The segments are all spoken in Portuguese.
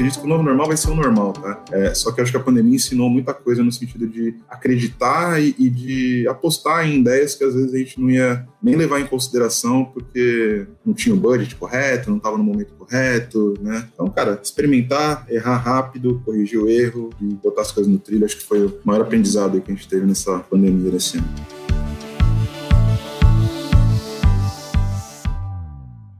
acredito que o novo normal vai ser o normal, tá? É, só que eu acho que a pandemia ensinou muita coisa no sentido de acreditar e, e, de apostar em ideias que às vezes a gente não ia nem levar em consideração porque não tinha o budget correto, não estava no momento correto, né? Então, cara, experimentar, errar rápido, corrigir o erro e botar as coisas no trilho, acho que foi o maior aprendizado que a gente teve nessa pandemia desse ano.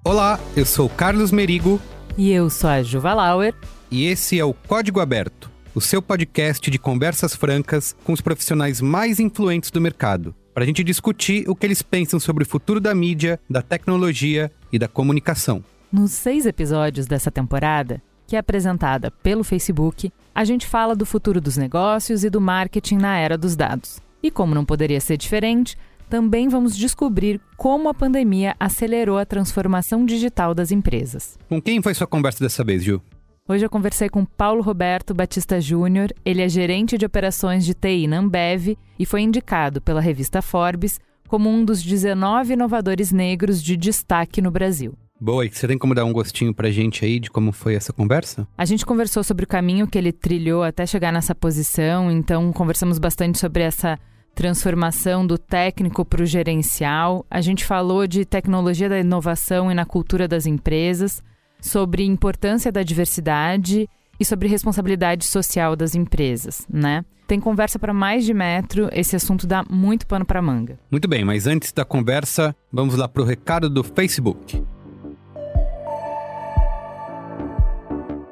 Olá, eu sou Carlos Merigo e eu sou a Juva Lauer. E esse é o Código Aberto, o seu podcast de conversas francas com os profissionais mais influentes do mercado, para a gente discutir o que eles pensam sobre o futuro da mídia, da tecnologia e da comunicação. Nos seis episódios dessa temporada, que é apresentada pelo Facebook, a gente fala do futuro dos negócios e do marketing na era dos dados. E como não poderia ser diferente, também vamos descobrir como a pandemia acelerou a transformação digital das empresas. Com quem foi sua conversa dessa vez, Gil? Hoje eu conversei com Paulo Roberto Batista Júnior. Ele é gerente de operações de TI na Ambev e foi indicado pela revista Forbes como um dos 19 inovadores negros de destaque no Brasil. Boa, e você tem como dar um gostinho pra gente aí de como foi essa conversa? A gente conversou sobre o caminho que ele trilhou até chegar nessa posição, então conversamos bastante sobre essa transformação do técnico para o gerencial. A gente falou de tecnologia da inovação e na cultura das empresas, sobre importância da diversidade e sobre responsabilidade social das empresas, né? Tem conversa para mais de metro, esse assunto dá muito pano para manga. Muito bem, mas antes da conversa, vamos lá para o recado do Facebook.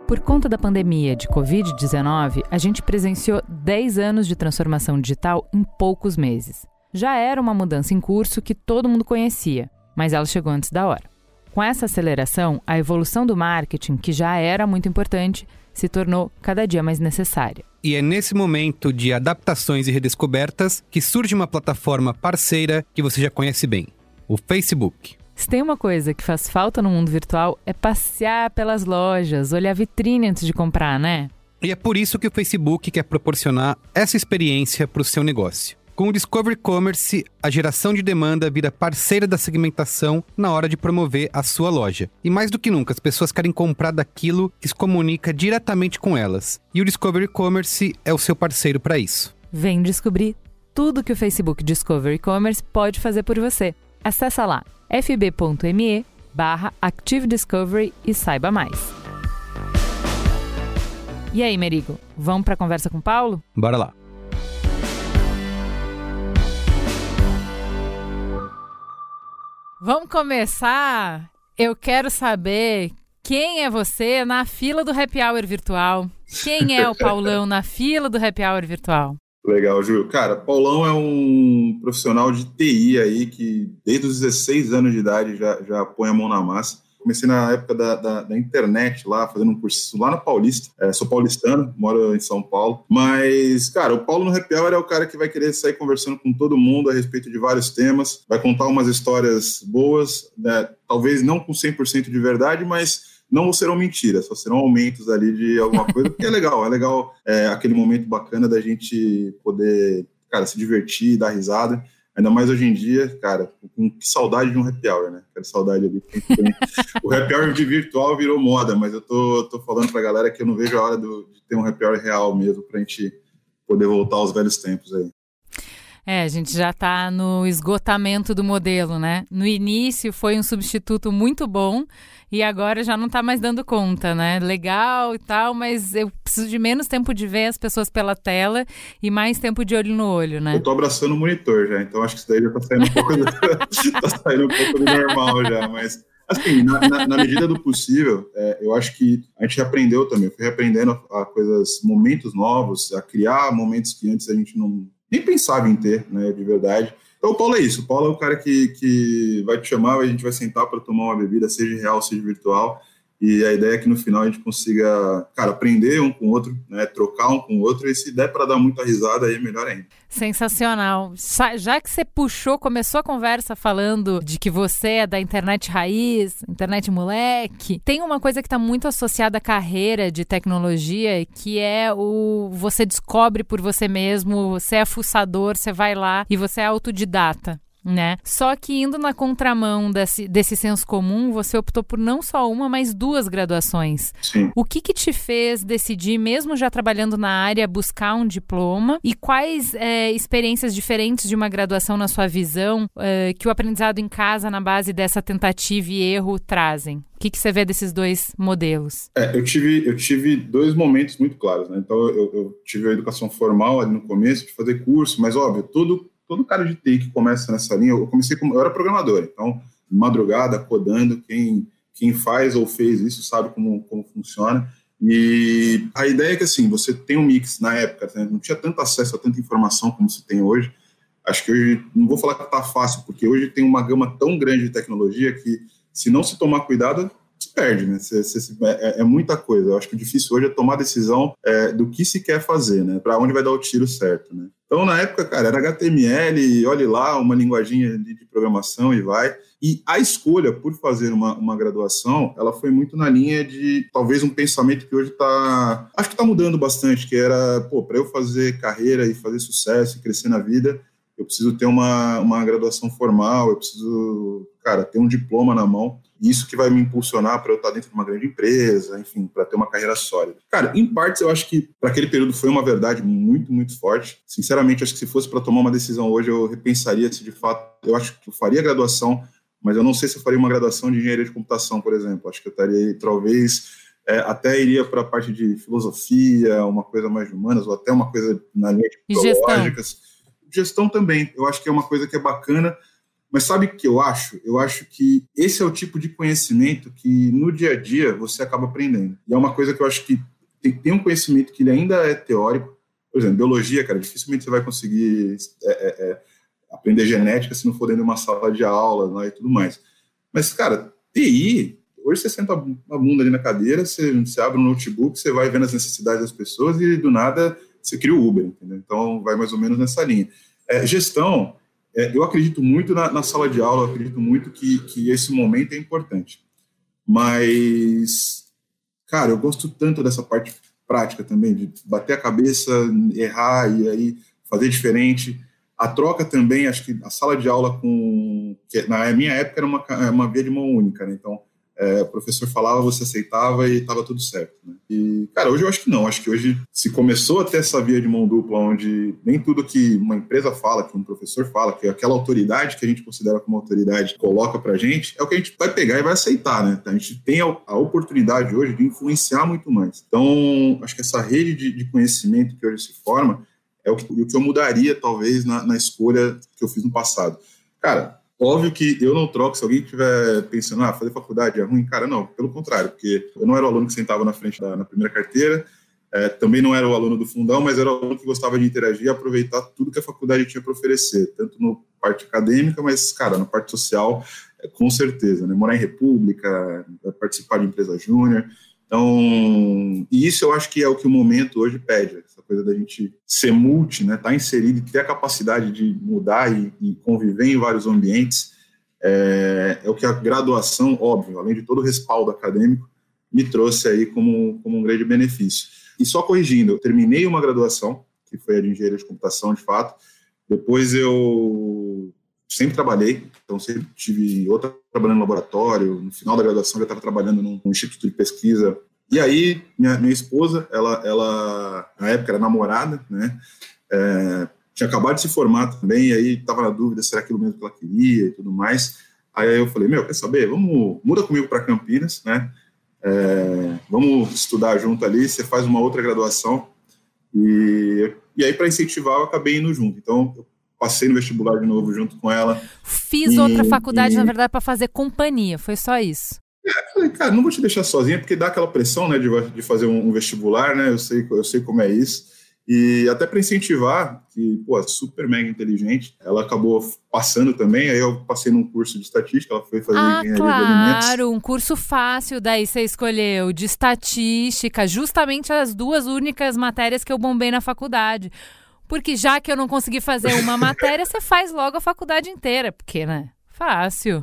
Por conta da pandemia de Covid-19, a gente presenciou 10 anos de transformação digital em poucos meses. Já era uma mudança em curso que todo mundo conhecia, mas ela chegou antes da hora. Com essa aceleração, a evolução do marketing, que já era muito importante, se tornou cada dia mais necessária. E é nesse momento de adaptações e redescobertas que surge uma plataforma parceira que você já conhece bem: o Facebook. Se tem uma coisa que faz falta no mundo virtual é passear pelas lojas, olhar vitrine antes de comprar, né? E é por isso que o Facebook quer proporcionar essa experiência para o seu negócio. Com o Discovery Commerce, a geração de demanda vira parceira da segmentação na hora de promover a sua loja. E mais do que nunca, as pessoas querem comprar daquilo que se comunica diretamente com elas. E o Discovery Commerce é o seu parceiro para isso. Vem descobrir tudo que o Facebook Discovery Commerce pode fazer por você. Acesse lá fb.me barra Active Discovery e saiba mais. E aí, Merigo, vamos para a conversa com o Paulo? Bora lá. Vamos começar? Eu quero saber quem é você na fila do Happy Hour virtual. Quem é o Paulão na fila do Happy Hour virtual? Legal, Júlio. Cara, Paulão é um profissional de TI aí que desde os 16 anos de idade já, já põe a mão na massa. Comecei na época da, da, da internet lá, fazendo um curso lá na Paulista. É, sou paulistano, moro em São Paulo. Mas, cara, o Paulo no Happy Hour é o cara que vai querer sair conversando com todo mundo a respeito de vários temas. Vai contar umas histórias boas, né? talvez não com 100% de verdade, mas não serão mentiras, só serão aumentos ali de alguma coisa, porque é legal, é legal é, aquele momento bacana da gente poder, cara, se divertir, dar risada. Ainda mais hoje em dia, cara, com que saudade de um happy hour, né? Quero saudade ali. o happy hour de virtual virou moda, mas eu tô, tô falando pra galera que eu não vejo a hora do, de ter um happy hour real mesmo, pra gente poder voltar aos velhos tempos aí. É, a gente já está no esgotamento do modelo, né? No início foi um substituto muito bom e agora já não está mais dando conta, né? Legal e tal, mas eu preciso de menos tempo de ver as pessoas pela tela e mais tempo de olho no olho, né? Eu tô abraçando o monitor já, então acho que isso daí já tá saindo um pouco do, tá saindo um pouco do normal já, mas assim, na, na, na medida do possível, é, eu acho que a gente aprendeu também, eu fui aprendendo a, a coisas, momentos novos, a criar momentos que antes a gente não nem pensava em ter, né, de verdade. Então, o Paulo é isso. O Paulo é o cara que, que vai te chamar, a gente vai sentar para tomar uma bebida, seja real, seja virtual, E a ideia é que no final a gente consiga, cara, aprender um com o outro, né, trocar um com o outro, e se der para dar muita risada, aí melhor ainda. Sensacional. Já que você puxou, começou a conversa falando de que você é da internet raiz, internet moleque, tem uma coisa que está muito associada à carreira de tecnologia, que é o você descobre por você mesmo, você é fuçador, você vai lá e você é autodidata né? Só que indo na contramão desse, desse senso comum, você optou por não só uma, mas duas graduações. Sim. O que que te fez decidir, mesmo já trabalhando na área, buscar um diploma? E quais é, experiências diferentes de uma graduação na sua visão é, que o aprendizado em casa, na base dessa tentativa e erro, trazem? O que, que você vê desses dois modelos? É, eu tive, eu tive dois momentos muito claros, né? Então, eu, eu tive a educação formal ali no começo, de fazer curso, mas, óbvio, todo todo cara de TI que começa nessa linha, eu comecei como, eu era programador, então, madrugada, codando, quem, quem faz ou fez isso sabe como, como funciona. E a ideia é que, assim, você tem um mix na época, né? não tinha tanto acesso a tanta informação como se tem hoje. Acho que hoje, não vou falar que está fácil, porque hoje tem uma gama tão grande de tecnologia que, se não se tomar cuidado, se perde, né? Você, é, é, muita coisa. Eu acho que o difícil hoje é tomar decisão é, do que se quer fazer, né? Para onde vai dar o tiro certo, né? Então, na época, cara, era HTML, olhe lá, uma linguagem de, de programação e vai. E a escolha por fazer uma, uma graduação, ela foi muito na linha de talvez um pensamento que hoje está, acho que está mudando bastante, que era, pô, para eu fazer carreira e fazer sucesso e crescer na vida, eu preciso ter uma, uma graduação formal, eu preciso, cara, ter um diploma na mão. Isso que vai me impulsionar para eu estar dentro de uma grande empresa, enfim, para ter uma carreira sólida. Cara, em partes eu acho que para aquele período foi uma verdade muito, muito forte. Sinceramente, acho que se fosse para tomar uma decisão hoje, eu repensaria se de fato, eu acho que eu faria graduação, mas eu não sei se eu faria uma graduação de engenharia de computação, por exemplo. Acho que eu estaria talvez é, até iria para a parte de filosofia, uma coisa mais de humanas, ou até uma coisa na linha de biológicas gestão também. Eu acho que é uma coisa que é bacana. Mas sabe o que eu acho? Eu acho que esse é o tipo de conhecimento que no dia a dia você acaba aprendendo. E é uma coisa que eu acho que tem, tem um conhecimento que ele ainda é teórico. Por exemplo, biologia, cara, dificilmente você vai conseguir é, é, é, aprender genética se não for dentro de uma sala de aula né, e tudo mais. Mas, cara, TI, hoje você senta a bunda ali na cadeira, você, você abre um notebook, você vai vendo as necessidades das pessoas e do nada você cria o Uber, entendeu? Então, vai mais ou menos nessa linha. É, gestão, é, eu acredito muito na, na, sala de aula, eu acredito muito que, que esse momento é importante. Mas, cara, eu gosto tanto dessa parte prática também, de bater a cabeça, errar e aí fazer diferente. A troca também, acho que a sala de aula com. Na minha época era uma, uma via de mão única, né? Então, é, o professor falava, você aceitava e estava tudo certo. Né? E, cara, hoje eu acho que não. Acho que hoje se começou a ter essa via de mão dupla, onde nem tudo que uma empresa fala, que um professor fala, que aquela autoridade que a gente considera como autoridade coloca para a gente, é o que a gente vai pegar e vai aceitar, né? A gente tem a, a oportunidade hoje de influenciar muito mais. Então, acho que essa rede de, de conhecimento que hoje se forma é o que, o que eu mudaria, talvez, na, na escolha que eu fiz no passado. Cara, Óbvio que eu não troco, se alguém estiver pensando, ah, fazer faculdade é ruim, cara, não, pelo contrário, porque eu não era o aluno que sentava na frente da na primeira carteira, é, também não era o aluno do fundão, mas era o aluno que gostava de interagir e aproveitar tudo que a faculdade tinha para oferecer, tanto no parte acadêmica, mas, cara, na parte social, é, com certeza, né? Morar em república, participar de empresa júnior, então, e isso eu acho que é o que o momento hoje pede, coisa da gente ser multi, né, estar tá inserido e ter a capacidade de mudar e, e conviver em vários ambientes, é, é, o que a graduação, óbvio, além de todo o respaldo acadêmico, me trouxe aí como, como um grande benefício. E só corrigindo, eu terminei uma graduação, que foi a de engenharia de computação, de fato, depois eu sempre trabalhei, então sempre tive outra trabalhando no laboratório, no final da graduação já estava trabalhando num, instituto de pesquisa. E aí, minha, minha esposa, ela, ela, na época, era namorada, né? É, tinha acabado de se formar também, e aí estava na dúvida se era aquilo mesmo que ela queria e tudo mais. Aí eu falei, meu, quer saber? Vamos, muda comigo para Campinas, né? É, vamos estudar junto ali, você faz uma outra graduação. E, e aí, para incentivar, eu acabei indo junto. Então, eu passei no vestibular de novo junto com ela. Fiz e, outra faculdade, e... na verdade, para fazer companhia, foi só isso. É, falei, cara, não vou te deixar sozinha, porque dá aquela pressão, né, de, de fazer um, um, vestibular, né, eu sei, eu sei como é isso. E até para incentivar, que, pô, é super mega inteligente, ela acabou passando também, aí eu passei num curso de estatística, ela foi fazer ah, engenharia. Claro, um curso fácil daí você escolheu, de estatística, justamente as duas únicas matérias que eu bombei na faculdade. Porque já que eu não consegui fazer uma matéria, você faz logo a faculdade inteira, porque, né? Fácil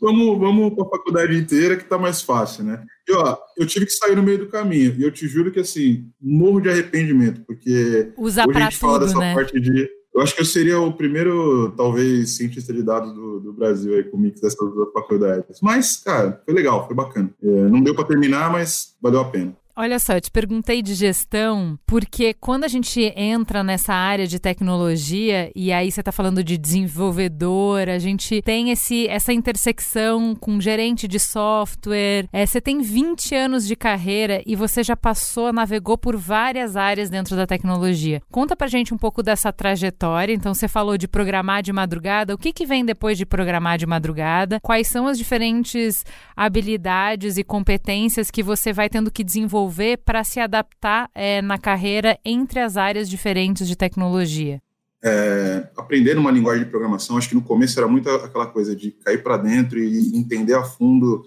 vamos, vamos para a faculdade inteira que tá mais fácil, né? E ó, eu tive que sair no meio do caminho. E eu te juro que assim, morro de arrependimento, porque Usa hoje a gente tudo, fala dessa né? parte de. Eu acho que eu seria o primeiro, talvez, cientista de dados do, do Brasil aí com o mix dessas duas faculdades. Mas, cara, foi legal, foi bacana. É, não deu para terminar, mas valeu a pena. Olha só, eu te perguntei de gestão, porque quando a gente entra nessa área de tecnologia, e aí você está falando de desenvolvedor, a gente tem esse, essa intersecção com gerente de software. É, você tem 20 anos de carreira e você já passou, navegou por várias áreas dentro da tecnologia. Conta pra gente um pouco dessa trajetória. Então, você falou de programar de madrugada. O que, que vem depois de programar de madrugada? Quais são as diferentes habilidades e competências que você vai tendo que desenvolver? Desenvolver para se adaptar é, na carreira entre as áreas diferentes de tecnologia? É, aprender uma linguagem de programação, acho que no começo era muito aquela coisa de cair para dentro e entender a fundo,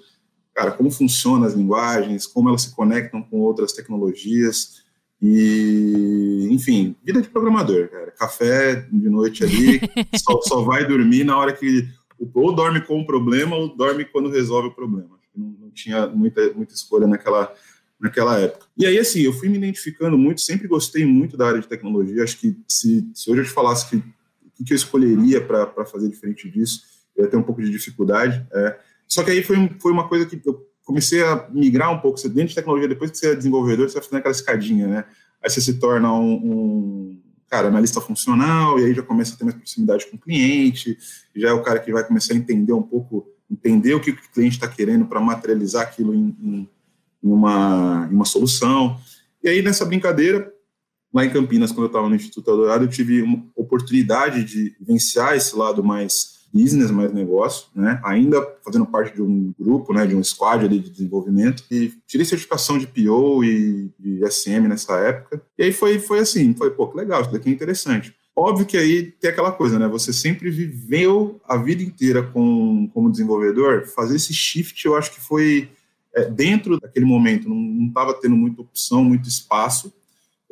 cara, como funcionam as linguagens, como elas se conectam com outras tecnologias e, enfim, vida de programador, cara. Café de noite ali, só, só, vai dormir na hora que ou dorme com o problema ou dorme quando resolve o problema. Não, não tinha muita, muita escolha naquela naquela época. E aí, assim, eu fui me identificando muito, sempre gostei muito da área de tecnologia. Acho que se, se hoje eu te falasse que o que eu escolheria para fazer diferente disso, eu ia ter um pouco de dificuldade. É. Só que aí foi, foi uma coisa que eu comecei a migrar um pouco. Você, dentro de tecnologia, depois que você é desenvolvedor, você vai fazendo aquela escadinha, né? Aí você se torna um, um cara, analista funcional, e aí já começa a ter mais proximidade com o cliente, já é o cara que vai começar a entender um pouco, entender o que o cliente está querendo para materializar aquilo em, em em uma, em uma solução. E aí, nessa brincadeira, lá em Campinas, quando eu estava no Instituto Eldorado, eu tive uma oportunidade de vivenciar esse lado mais business, mais negócio, né? Ainda fazendo parte de um grupo, né, de um squad de desenvolvimento e tirei certificação de PO e de SM nessa época. E aí foi foi assim, foi pô, que legal, isso daqui é interessante. Óbvio que aí tem aquela coisa, né? Você sempre viveu a vida inteira com, como desenvolvedor, fazer esse shift, eu acho que foi é, dentro daquele momento não estava tendo muita opção, muito espaço,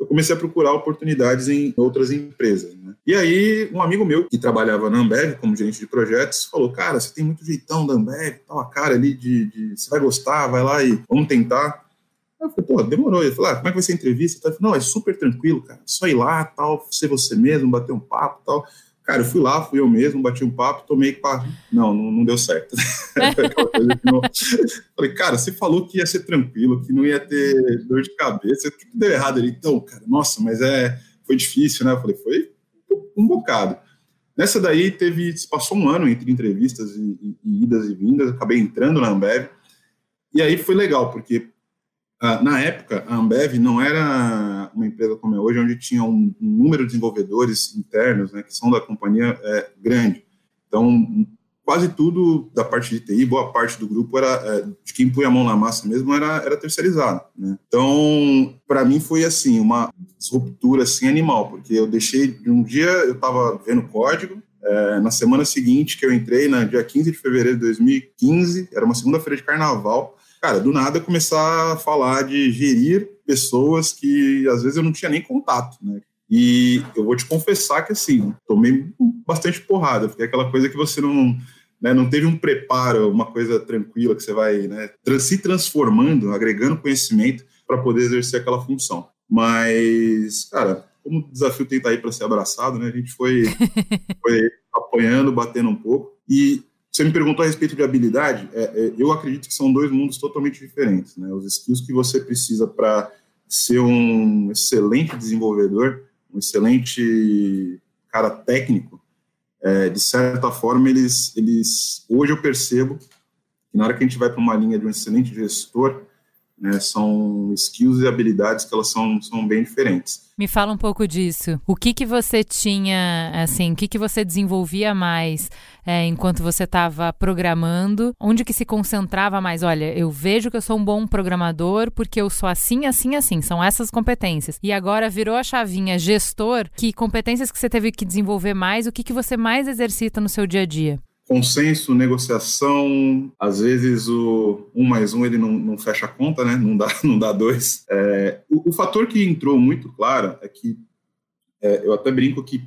eu comecei a procurar oportunidades em outras empresas. Né? E aí, um amigo meu que trabalhava na Ambev como gerente de projetos falou: Cara, você tem muito jeitão da Ambev, tal, a cara ali de, de, Você vai gostar, vai lá e vamos tentar. Eu falei: Pô, demorou. Ele falou: ah, Como é que vai ser a entrevista? Eu falei, Não, é super tranquilo, cara. Só ir lá, tal, ser você mesmo, bater um papo tal. Cara, eu fui lá, fui eu mesmo, bati um papo, tomei pá. Não, não, não deu certo. não... Falei, cara, você falou que ia ser tranquilo, que não ia ter dor de cabeça. O que deu errado ali? Então, cara, nossa, mas é, foi difícil, né? Eu falei, foi um bocado. Nessa daí, teve, passou um ano entre entrevistas e, e, e idas e vindas, acabei entrando na Ambev. E aí foi legal, porque Uh, na época, a Ambev não era uma empresa como é hoje, onde tinha um, um número de desenvolvedores internos, né, que são da companhia, é, grande. Então, quase tudo da parte de TI, boa parte do grupo era é, de quem põe a mão na massa mesmo era, era terceirizado. Né? Então, para mim foi assim uma ruptura assim animal, porque eu deixei um dia eu estava vendo código, é, na semana seguinte que eu entrei, na dia 15 de fevereiro de 2015, era uma segunda-feira de carnaval cara, do nada começar a falar de gerir pessoas que às vezes eu não tinha nem contato, né? E eu vou te confessar que assim, tomei bastante porrada, porque é aquela coisa que você não, né, não teve um preparo, uma coisa tranquila que você vai né, se transformando, agregando conhecimento para poder exercer aquela função. Mas, cara, como o desafio tem aí para ser abraçado, né? A gente foi, foi apanhando, batendo um pouco. E você me perguntou a respeito de habilidade. É, é, eu acredito que são dois mundos totalmente diferentes. Né? Os skills que você precisa para ser um excelente desenvolvedor, um excelente cara técnico, é, de certa forma, eles, eles. Hoje eu percebo que na hora que a gente vai para uma linha de um excelente gestor, né? São skills e habilidades que elas são, são bem diferentes. Me fala um pouco disso. O que que você tinha, assim, o que que você desenvolvia mais é, enquanto você estava programando? Onde que se concentrava mais? Olha, eu vejo que eu sou um bom programador porque eu sou assim, assim, assim. São essas competências. E agora virou a chavinha gestor. Que competências que você teve que desenvolver mais? O que que você mais exercita no seu dia a dia? Consenso, negociação, às vezes o um mais um ele não, não fecha a conta, né? Não dá, não dá dois. É, o, o, fator que entrou muito claro é que é, eu até brinco que,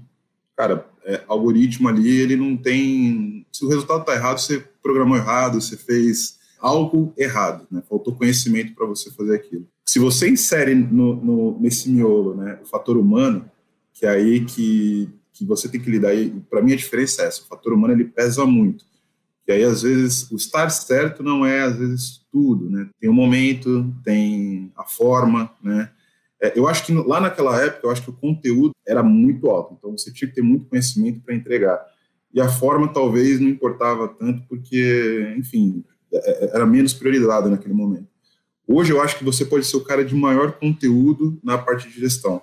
cara, é, algoritmo ali ele não tem. Se o resultado está errado, você programou errado, você fez algo errado, né? Faltou conhecimento para você fazer aquilo. Se você insere no, no, nesse miolo, né, o fator humano, que é aí que você tem que lidar. E para mim a diferença é essa: o fator humano ele pesa muito. E aí às vezes o estar certo não é às vezes tudo, né? Tem o momento, tem a forma, né? É, eu acho que lá naquela época eu acho que o conteúdo era muito alto, então você tinha que ter muito conhecimento para entregar. E a forma talvez não importava tanto porque, enfim, é, é, era menos prioridade naquele momento. Hoje eu acho que você pode ser o cara de maior conteúdo na parte de gestão.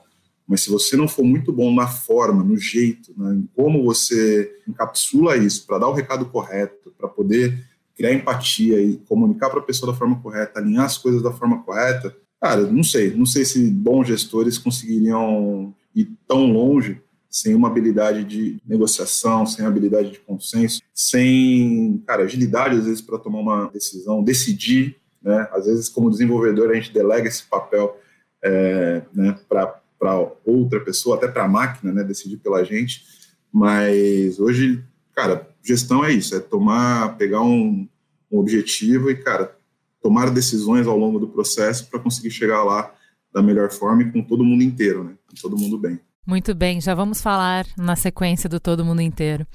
Mas se você não for muito bom na forma, no jeito, né, em como você encapsula isso para dar o recado correto, para poder criar empatia e comunicar para a pessoa da forma correta, alinhar as coisas da forma correta, cara, não sei, não sei se bons gestores conseguiriam ir tão longe sem uma habilidade de negociação, sem habilidade de consenso, sem, cara, agilidade às vezes para tomar uma decisão, decidir, né? Às vezes como desenvolvedor a gente delega esse papel é, né, para para outra pessoa, até para a máquina, né, decidir pela gente. Mas hoje, cara, gestão é isso, é tomar, pegar um, um objetivo e, cara, tomar decisões ao longo do processo para conseguir chegar lá da melhor forma e com todo mundo inteiro, né, com todo mundo bem. Muito bem, já vamos falar na sequência do todo mundo inteiro.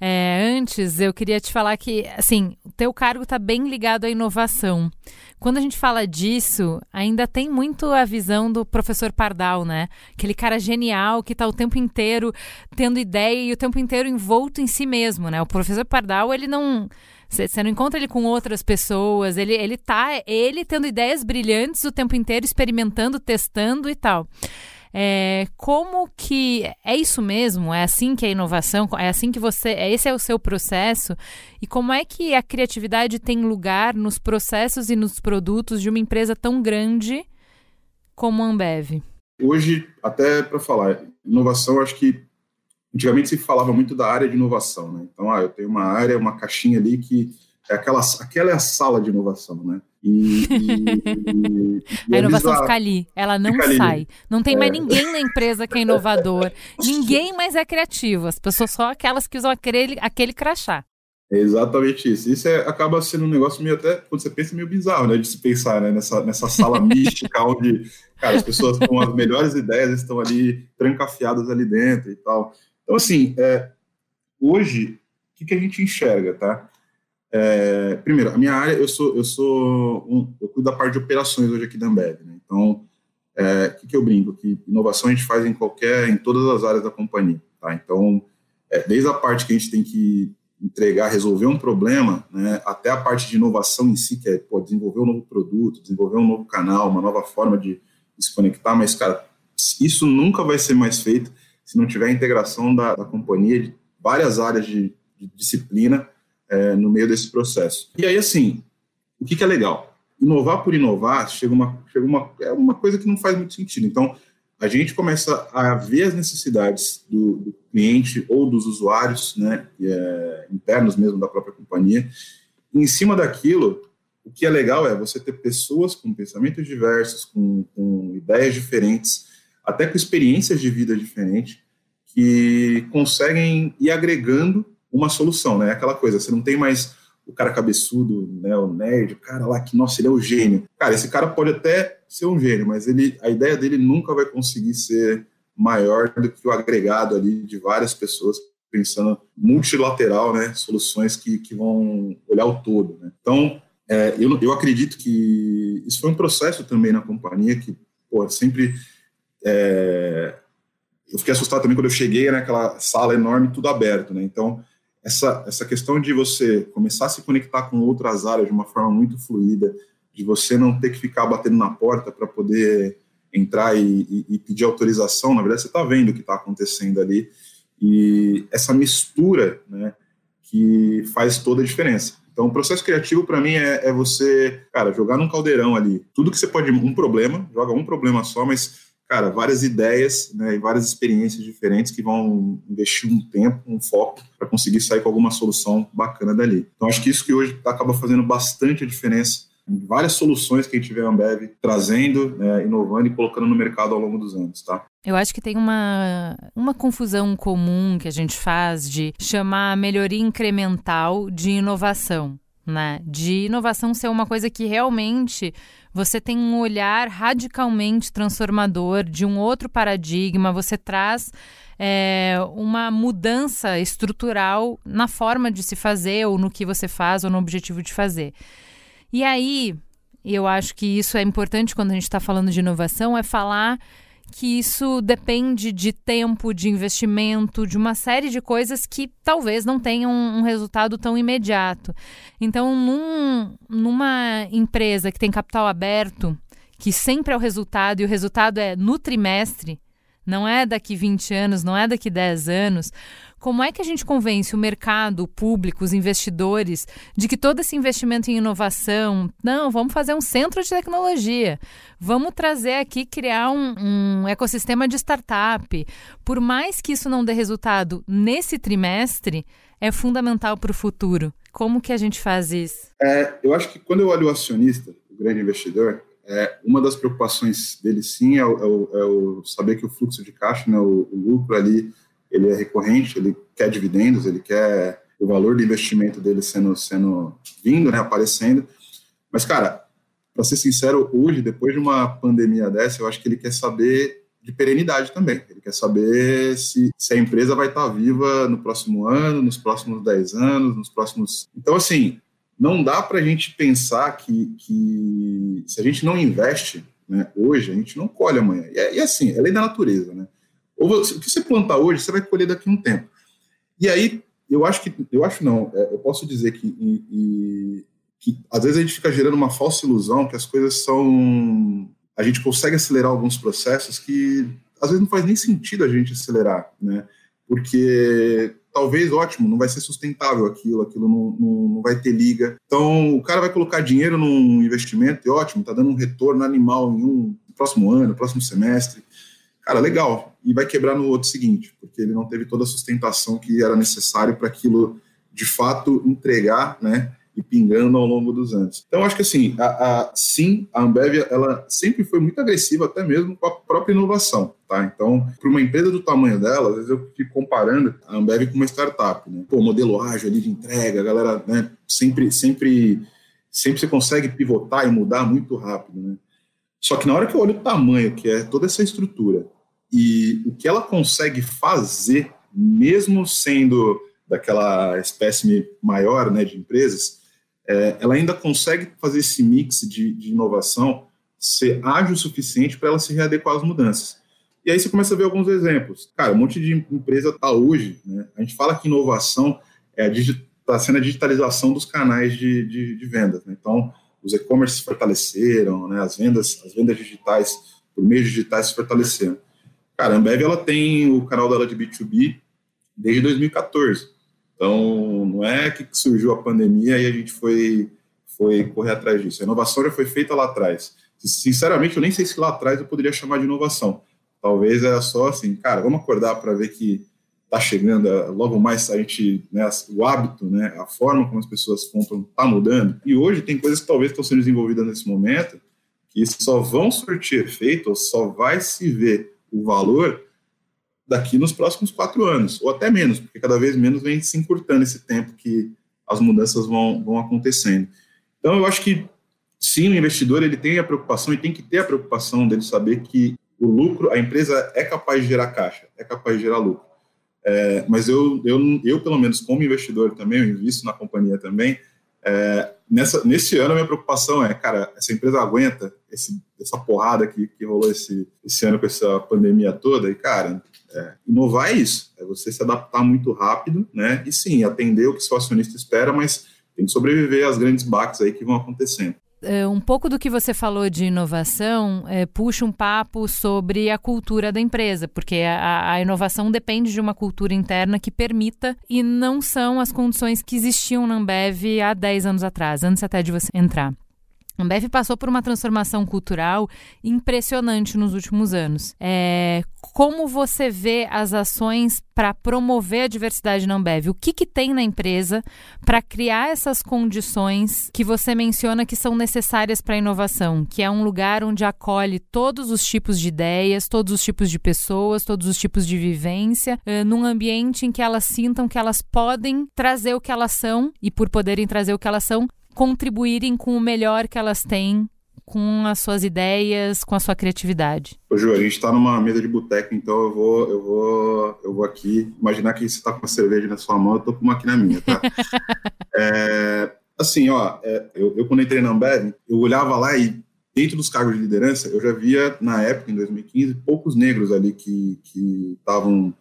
É, antes, eu queria te falar que, assim, o teu cargo está bem ligado à inovação. Quando a gente fala disso, ainda tem muito a visão do professor Pardal, né? Aquele cara genial que está o tempo inteiro tendo ideia e o tempo inteiro envolto em si mesmo, né? O professor Pardal, ele não... Você não encontra ele com outras pessoas, ele, ele tá ele tendo ideias brilhantes o tempo inteiro, experimentando, testando e tal. É, como que é isso mesmo? É assim que é inovação? É assim que você. É, esse é o seu processo? E como é que a criatividade tem lugar nos processos e nos produtos de uma empresa tão grande como a Ambev? Hoje, até para falar, inovação, acho que antigamente se falava muito da área de inovação, né? Então, ah, eu tenho uma área, uma caixinha ali que é aquela, aquela é a sala de inovação, né? E, e, e a inovação fica ali, ela não sai. Ali. Não tem é. mais ninguém na empresa que é inovador, ninguém mais é criativo, as pessoas só aquelas que usam aquele, aquele crachá. É exatamente isso. Isso é, acaba sendo um negócio meio até, quando você pensa, meio bizarro, né? De se pensar, né? Nessa, nessa sala mística onde, cara, as pessoas com as melhores ideias estão ali trancafiadas ali dentro e tal. Então, assim, é, hoje, o que, que a gente enxerga, tá? É, primeiro, a minha área, eu sou, eu sou, um, eu cuido da parte de operações hoje aqui da Ambev, né? Então, é, o que, que eu brinco? Que inovação a gente faz em qualquer, em todas as áreas da companhia, tá? Então, é, desde a parte que a gente tem que entregar, resolver um problema, né, até a parte de inovação em si, que é pô, desenvolver um novo produto, desenvolver um novo canal, uma nova forma de, de se conectar, mas, cara, isso nunca vai ser mais feito se não tiver a integração da, da companhia de várias áreas de, de disciplina é, no meio desse processo. E aí, assim, o que, que é legal? Inovar por inovar chega uma, chega uma, é uma coisa que não faz muito sentido. Então, a gente começa a ver as necessidades do, do cliente ou dos usuários, né, é, internos mesmo da própria companhia. E em cima daquilo, o que é legal é você ter pessoas com pensamentos diversos, com, com ideias diferentes, até com experiências de vida diferentes, que conseguem ir agregando uma solução, né? Aquela coisa, você não tem mais o cara cabeçudo, né, o nerd, o cara lá que, nossa, ele é o gênio. Cara, esse cara pode até ser um gênio, mas ele, a ideia dele nunca vai conseguir ser maior do que o agregado ali de várias pessoas pensando multilateral, né, soluções que, que vão olhar o todo, né? Então, é, eu, eu acredito que isso foi um processo também na companhia que, pô, sempre é, eu fiquei assustado também quando eu cheguei naquela sala enorme, tudo aberto, né? Então, essa, essa questão de você começar a se conectar com outras áreas de uma forma muito fluida, de você não ter que ficar batendo na porta para poder entrar e, e, e, pedir autorização, na verdade você está vendo o que está acontecendo ali e essa mistura, né, que faz toda a diferença. Então, o processo criativo para mim é, é, você, cara, jogar num caldeirão ali, tudo que você pode, um problema, joga um problema só, mas cara, várias ideias né, e várias experiências diferentes que vão investir um tempo, um foco para conseguir sair com alguma solução bacana dali. Então, acho que isso que hoje acaba fazendo bastante a diferença em várias soluções que a gente vê a Ambev trazendo, né, inovando e colocando no mercado ao longo dos anos, tá? Eu acho que tem uma, uma confusão comum que a gente faz de chamar melhoria incremental de inovação. Né? De inovação ser uma coisa que realmente você tem um olhar radicalmente transformador de um outro paradigma, você traz é, uma mudança estrutural na forma de se fazer, ou no que você faz, ou no objetivo de fazer. E aí, eu acho que isso é importante quando a gente está falando de inovação, é falar que isso depende de tempo, de investimento, de uma série de coisas que talvez não tenham um resultado tão imediato. Então, num, numa empresa que tem capital aberto, que sempre é o resultado, e o resultado é no trimestre, não é daqui 20 anos, não é daqui 10 anos. Como é que a gente convence o mercado, o público, os investidores de que todo esse investimento em inovação, não, vamos fazer um centro de tecnologia, vamos trazer aqui, criar um, um ecossistema de startup. Por mais que isso não dê resultado nesse trimestre, é fundamental para o futuro. Como que a gente faz isso? É, eu acho que quando eu olho o acionista, o grande investidor, é, uma das preocupações dele sim é o, é o, é o saber que o fluxo de caixa, né, o, o, lucro ali, ele é recorrente, ele quer dividendos, ele quer o valor do investimento dele sendo, sendo vindo, né, aparecendo. Mas, cara, para ser sincero, hoje, depois de uma pandemia dessa, eu acho que ele quer saber de perenidade também. Ele quer saber se, se a empresa vai estar viva no próximo ano, nos próximos 10 anos, nos próximos. Então, assim, não dá para a gente pensar que, que se a gente não investe né, hoje, a gente não colhe amanhã. E, é, e assim, é lei da natureza. Né? Ou você, o que você plantar hoje, você vai colher daqui a um tempo. E aí, eu acho que, eu acho não, é, eu posso dizer que, e, e, que às vezes a gente fica gerando uma falsa ilusão que as coisas são. A gente consegue acelerar alguns processos que às vezes não faz nem sentido a gente acelerar, né? Porque talvez, ótimo, não vai ser sustentável aquilo, aquilo não, não, não, vai ter liga. Então, o cara vai colocar dinheiro num investimento e ótimo, está dando um retorno animal em um próximo ano, próximo semestre. Cara, legal. E vai quebrar no outro seguinte, porque ele não teve toda a sustentação que era necessário para aquilo de fato entregar, né? e pingando ao longo dos anos. Então, acho que assim, a, a, sim, a Ambev ela sempre foi muito agressiva, até mesmo com a própria inovação. Tá? Então, para uma empresa do tamanho dela, às vezes eu fico comparando a Ambev com uma startup. Né? Pô, modelo ágil ali de entrega, a galera né, sempre, sempre, sempre você consegue pivotar e mudar muito rápido. Né? Só que na hora que eu olho o tamanho, que é toda essa estrutura, e o que ela consegue fazer, mesmo sendo daquela espécie maior né, de empresas, é, ela ainda consegue fazer esse mix de, de inovação ser ágil o suficiente para ela se readequar às mudanças. E aí você começa a ver alguns exemplos. Cara, um monte de empresa está hoje, né? A gente fala que inovação é está sendo a digitalização dos canais de, de, de vendas. Né? Então, os e-commerce se fortaleceram, né? as vendas, as vendas digitais por meios digitais se fortaleceram. Cara, a Ambev ela tem o canal dela de B2B desde 2014. Então, não é que surgiu a pandemia e a gente foi, foi correr atrás disso. A inovação já foi feita lá atrás. Sinceramente, eu nem sei se lá atrás eu poderia chamar de inovação. Talvez era só assim, cara, vamos acordar para ver que está chegando, é, logo mais a gente, né, o hábito, né, a forma como as pessoas compram está mudando. E hoje tem coisas que talvez estão sendo desenvolvidas nesse momento que só vão surtir efeito, ou só vai se ver o valor daqui nos próximos quatro anos, ou até menos, porque cada vez menos vem se encurtando esse tempo que as mudanças vão, vão acontecendo. Então, eu acho que, sim, o investidor ele tem a preocupação e tem que ter a preocupação dele saber que o lucro, a empresa é capaz de gerar caixa, é capaz de gerar lucro. É, mas eu, eu, eu, pelo menos, como investidor também, eu invisto na companhia também, é, nessa, nesse ano, a minha preocupação é, cara, essa empresa aguenta esse, essa porrada que, que rolou esse, esse ano com essa pandemia toda? E, cara, é, inovar é isso, é você se adaptar muito rápido, né? E sim, atender o que seu acionista espera, mas tem que sobreviver às grandes baques aí que vão acontecendo. Uh, um pouco do que você falou de inovação uh, puxa um papo sobre a cultura da empresa, porque a, a, inovação depende de uma cultura interna que permita e não são as condições que existiam na Ambev há 10 anos atrás, antes até de você entrar. A Ambev passou por uma transformação cultural impressionante nos últimos anos. É, como você vê as ações para promover a diversidade na Ambev? O que, que tem na empresa para criar essas condições que você menciona que são necessárias para a inovação? Que é um lugar onde acolhe todos os tipos de ideias, todos os tipos de pessoas, todos os tipos de vivência, uh, num ambiente em que elas sintam que elas podem trazer o que elas são e, por poderem trazer o que elas são, contribuírem com o melhor que elas têm com as suas ideias, com a sua criatividade. Ô, Ju, a gente está numa mesa de boteco, então eu vou, eu vou, eu vou aqui imaginar que você está com uma cerveja na sua mão, eu tô com uma aqui na minha, tá? é, assim, ó, é, eu, eu, quando entrei na Ambev, eu olhava lá e dentro dos cargos de liderança, eu já via na época, em 2015, poucos negros ali que estavam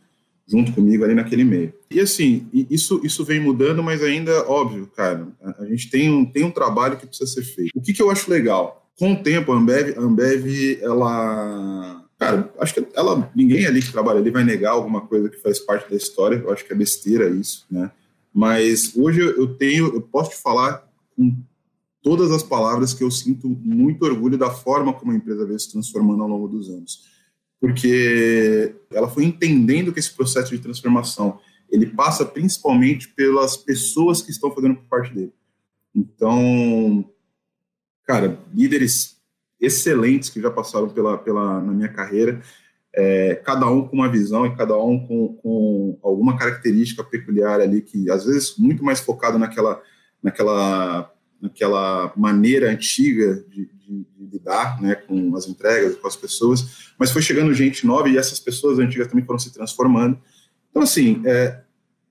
junto comigo ali naquele meio. E assim, isso, isso vem mudando, mas ainda, óbvio, cara, a, gente tem um, tem um trabalho que precisa ser feito. O que, que eu acho legal? Com o tempo, a Ambev, a Ambev ela Cara, acho que ela, ninguém ali que trabalha ali vai negar alguma coisa que faz parte da história. Eu acho que é besteira isso, né? Mas hoje eu tenho, eu posso te falar com todas as palavras que eu sinto muito orgulho da forma como a empresa veio se transformando ao longo dos anos porque ela foi entendendo que esse processo de transformação ele passa principalmente pelas pessoas que estão fazendo parte dele. Então, cara, líderes excelentes que já passaram pela, pela na minha carreira, é, cada um com uma visão e cada um com, com, alguma característica peculiar ali que às vezes muito mais focado naquela naquela naquela maneira antiga de, de, de, lidar né, com as entregas, com as pessoas, mas foi chegando gente nova e essas pessoas antigas também foram se transformando. Então, assim, é,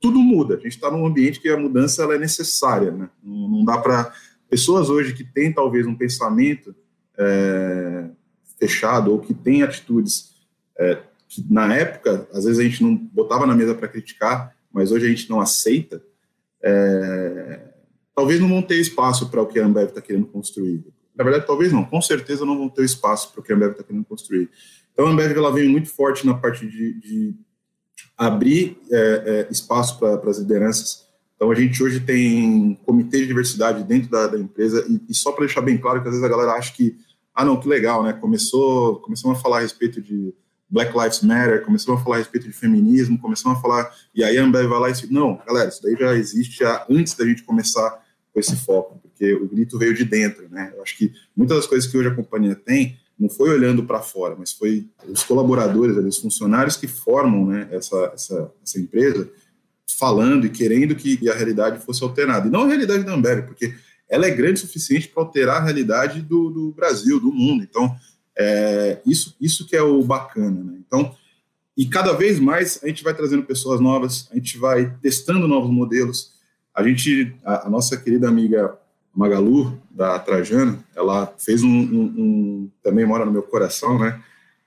tudo muda. A gente está num ambiente que a mudança ela é necessária. Né? Não, não dá para. Pessoas hoje que têm talvez um pensamento é, fechado ou que têm atitudes é, que na época, às vezes a gente não botava na mesa para criticar, mas hoje a gente não aceita. É, talvez não vão ter espaço para o que a Ambev está querendo construir. Na verdade, talvez não, com certeza não vão ter espaço para o que a Ambev está querendo construir. Então, a Ambev ela vem muito forte na parte de, de abrir é, é, espaço para as lideranças. Então, a gente hoje tem comitê de diversidade dentro da, da empresa, e, e só para deixar bem claro que às vezes a galera acha que, ah, não, que legal, né? Começou, começamos a falar a respeito de Black Lives Matter, começamos a falar a respeito de feminismo, começamos a falar, e aí a Ambev vai lá e não, galera, isso daí já existe já antes da gente começar com esse foco, porque o grito veio de dentro, né? Eu acho que muitas das coisas que hoje a companhia tem não foi olhando para fora, mas foi os colaboradores, os funcionários que formam né, essa, essa, essa empresa falando e querendo que a realidade fosse alterada. E não a realidade da Ambev, porque ela é grande o suficiente para alterar a realidade do, do, Brasil, do mundo. Então, é, isso, isso que é o bacana. Né? Então, e cada vez mais a gente vai trazendo pessoas novas, a gente vai testando novos modelos, a gente, a, a nossa querida amiga Magalu, da Trajano, ela fez um, um, um, também mora no meu coração, né?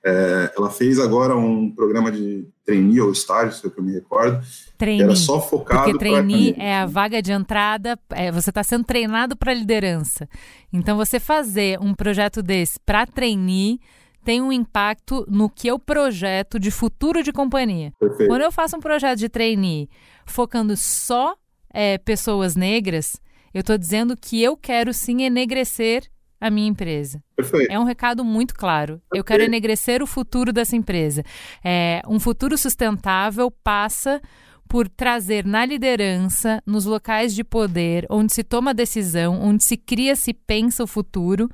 É, ela fez agora um programa de trainee ou estágio, se eu me recordo. Trainee. Era só focado. Porque trainee pra... é a vaga de entrada, é, você está sendo treinado para liderança. Então, você fazer um projeto desse para trainee tem um impacto no que eu projeto de futuro de companhia. Perfeito. Quando eu faço um projeto de trainee focando só é, pessoas negras, eu estou dizendo que eu quero sim enegrecer a minha empresa. Perfeito. É um recado muito claro. Perfeito. Eu quero enegrecer o futuro dessa empresa. É, um futuro sustentável passa por trazer na liderança, nos locais de poder, onde se toma decisão, onde se cria, se pensa o futuro,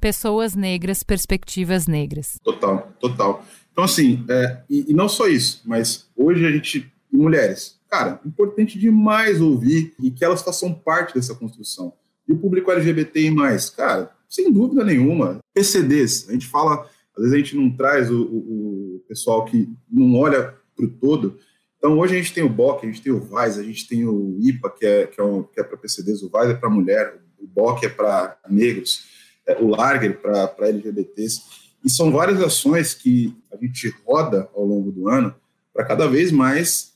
pessoas negras, perspectivas negras. Total, total. Então, assim, é, e, e não só isso, mas hoje a gente, mulheres, cara, importante demais ouvir e que elas façam parte dessa construção. E o público LGBT mais, cara, sem dúvida nenhuma. PCDs, a gente fala, às vezes a gente não traz o, o, o pessoal que não olha para o todo. Então hoje a gente tem o BOC, a gente tem o VAIS, a gente tem o IPA, que é, que é, um, é para PCDs, o VAIS é para mulher, o BOC é para negros, é, o Larger para LGBTs. E são várias ações que a gente roda ao longo do ano para cada vez mais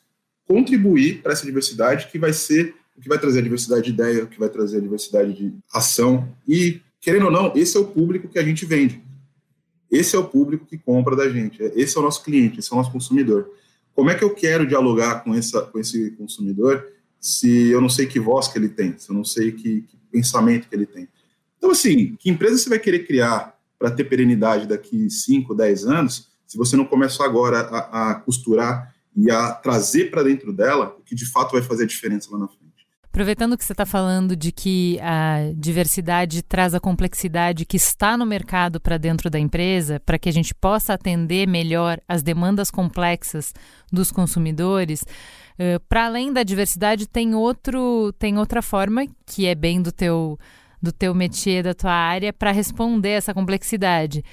contribuir para essa diversidade que vai ser o que vai trazer a diversidade de ideia, o que vai trazer a diversidade de ação e querendo ou não, esse é o público que a gente vende. Esse é o público que compra da gente. Esse é o nosso cliente, esse é o nosso consumidor. Como é que eu quero dialogar com, essa, com esse consumidor se eu não sei que voz que ele tem, se eu não sei que, que pensamento que ele tem? Então, assim, que empresa você vai querer criar para ter perenidade daqui 5, 10 anos, se você não começa agora a, a costurar e a trazer para dentro dela o que de fato vai fazer a diferença lá na frente? Aproveitando que você está falando de que a diversidade traz a complexidade que está no mercado para dentro da empresa, para que a gente possa atender melhor as demandas complexas dos consumidores, uh, para além da diversidade tem outro tem outra forma que é bem do teu do teu métier, da tua área, para responder essa complexidade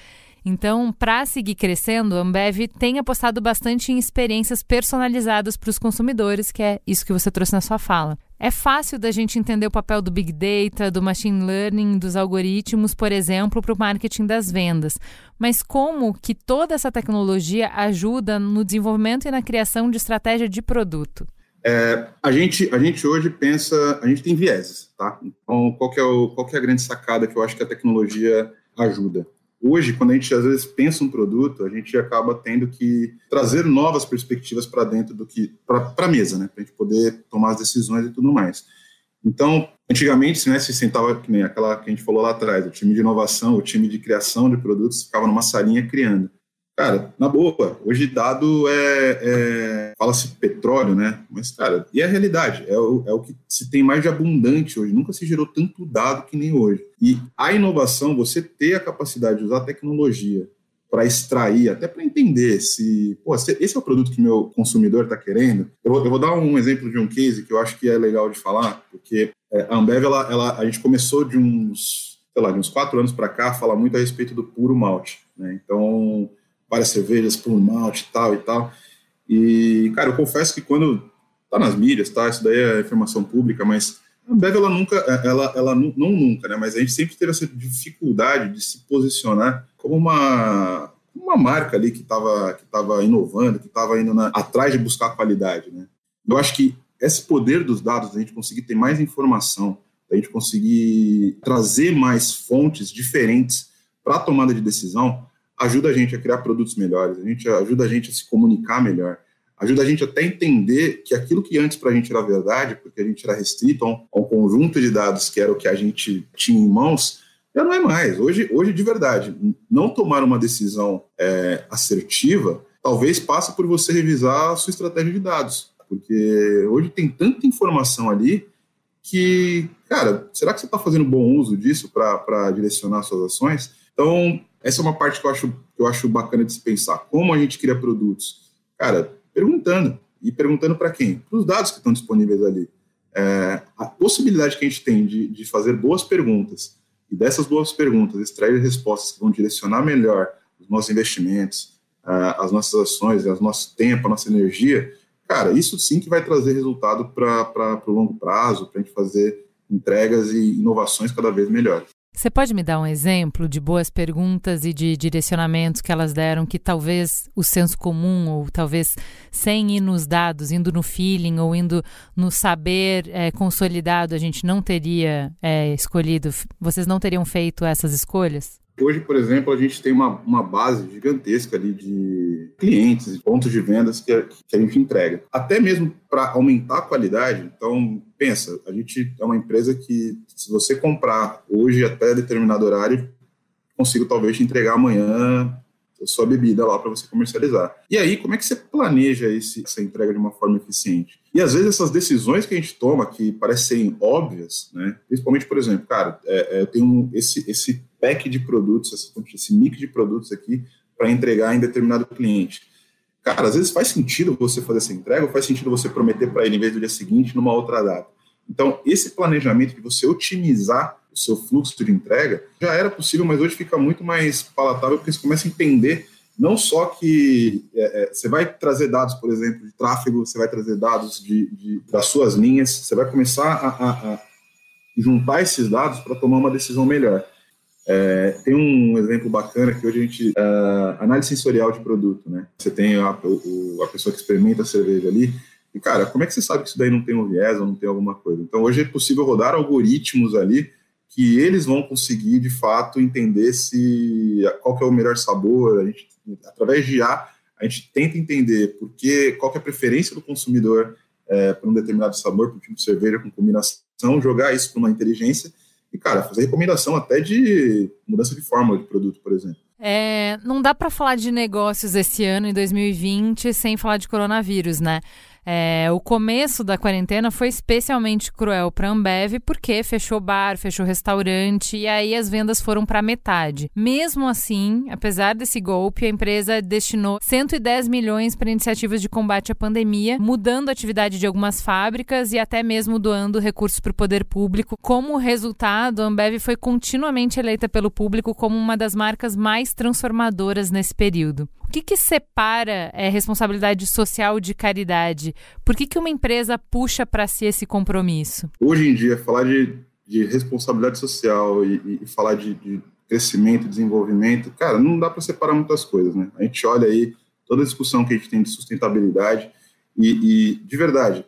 então, para seguir crescendo, a Ambev tem apostado bastante em experiências personalizadas para os consumidores, que é isso que você trouxe na sua fala. É fácil da gente entender o papel do Big Data, do Machine Learning, dos algoritmos, por exemplo, para o marketing das vendas. Mas como que toda essa tecnologia ajuda no desenvolvimento e na criação de estratégia de produto? É, a, gente, a gente hoje pensa, a gente tem vieses, tá? Então, qual é o, qual é a grande sacada que eu acho que a tecnologia ajuda? Hoje, quando a gente às vezes pensa um produto, a gente acaba tendo que trazer novas perspectivas para dentro do que para a mesa, né, para a gente poder tomar as decisões e tudo mais. Então, antigamente, né, se sentava que nem aquela que a gente falou lá atrás, o time de inovação, o time de criação de produtos ficava numa salinha criando. Cara, na boa, hoje dado é, é fala-se petróleo, né? Mas, cara, e é a realidade, é o, é o que se tem mais de abundante hoje. Nunca se gerou tanto dado que nem hoje. E a inovação, você ter a capacidade de usar tecnologia para extrair, até para entender se, pô, esse é o produto que meu consumidor está querendo. Eu vou, eu vou, dar um exemplo de um case que eu acho que é legal de falar, porque é, a Ambev, ela, ela, a gente começou de uns, sei lá, de uns quatro anos para cá a muito a respeito do puro malte. Né? Então, várias cervejas, puro malte e tal e tal. E, cara, eu confesso que quando tá nas mídias, tá? Isso daí é informação pública, mas a Ambev, ela nunca, ela, ela não, não nunca, né? Mas a gente sempre teve essa dificuldade de se posicionar como uma, uma marca ali que estava que tava inovando, que estava indo na, atrás de buscar qualidade, né? Eu acho que esse poder dos dados, a gente conseguir ter mais informação, a gente conseguir trazer mais fontes diferentes para a tomada de decisão, ajuda a gente a criar produtos melhores, a gente ajuda a gente a se comunicar melhor, ajuda a gente até entender que aquilo que antes para a gente era verdade, porque a gente era restrito a um, a um, conjunto de dados que era o que a gente tinha em mãos, já não é mais. Hoje, hoje de verdade, não tomar uma decisão é, assertiva talvez passe por você revisar a sua estratégia de dados, porque hoje tem tanta informação ali que, cara, será que você está fazendo bom uso disso para direcionar suas ações? Então, essa é uma parte que eu acho, eu acho bacana de se pensar. Como a gente cria produtos? Cara, perguntando. E perguntando para quem? Para os dados que estão disponíveis ali. É, a possibilidade que a gente tem de, de fazer boas perguntas e dessas boas perguntas extrair respostas que vão direcionar melhor os nossos investimentos, as nossas ações, o nosso tempo, a nossa energia, cara, isso sim que vai trazer resultado para o longo prazo, para a gente fazer entregas e inovações cada vez melhores. Você pode me dar um exemplo de boas perguntas e de direcionamentos que elas deram que talvez o senso comum, ou talvez sem ir nos dados, indo no feeling ou indo no saber é, consolidado, a gente não teria é, escolhido, vocês não teriam feito essas escolhas? Hoje, por exemplo, a gente tem uma, uma base gigantesca ali de clientes e pontos de vendas que a, que a gente entrega. Até mesmo para aumentar a qualidade, então, pensa, a gente é uma empresa que, se você comprar hoje até determinado horário, consigo talvez te entregar amanhã sua bebida lá para você comercializar. E aí, como é que você planeja esse, essa entrega de uma forma eficiente? E às vezes essas decisões que a gente toma, que parecem óbvias, né? principalmente, por exemplo, cara, é, é, eu tenho esse, esse pack de produtos, esse, mix de produtos aqui para entregar em determinado cliente. Cara, às vezes faz sentido você fazer essa entrega ou faz sentido você prometer para ele em vez do dia seguinte, numa outra data. Então, esse planejamento de você otimizar o seu fluxo de entrega já era possível, mas hoje fica muito mais palatável porque você começa a entender não só que é, é, você vai trazer dados, por exemplo, de tráfego, você vai trazer dados de, de das suas linhas, você vai começar a, a, a juntar esses dados para tomar uma decisão melhor. É, tem um exemplo bacana que hoje a gente. Uh, análise sensorial de produto, né? Você tem a, o, a pessoa que experimenta a cerveja ali, e cara, como é que você sabe que isso daí não tem um viés ou não tem alguma coisa? Então hoje é possível rodar algoritmos ali que eles vão conseguir, de fato, entender se qual que é o melhor sabor. A gente, através de A, a gente tenta entender porque, qual que é a preferência do consumidor é, para um determinado sabor, para um tipo de cerveja com combinação, jogar isso para uma inteligência e, cara, fazer recomendação até de mudança de fórmula de produto, por exemplo. É, não dá para falar de negócios esse ano, em 2020, sem falar de coronavírus, né? É, o começo da quarentena foi especialmente cruel para Ambev porque fechou bar, fechou restaurante e aí as vendas foram para metade. Mesmo assim, apesar desse golpe, a empresa destinou 110 milhões para iniciativas de combate à pandemia, mudando a atividade de algumas fábricas e até mesmo doando recursos para o poder público. Como resultado, a Ambev foi continuamente eleita pelo público como uma das marcas mais transformadoras nesse período. O que, que separa é, responsabilidade social de caridade? Por que, que uma empresa puxa para si esse compromisso? Hoje em dia, falar de, de responsabilidade social e, e falar de, de crescimento desenvolvimento, cara, não dá para separar muitas coisas, né? A gente olha aí toda a discussão que a gente tem de sustentabilidade e, e de verdade,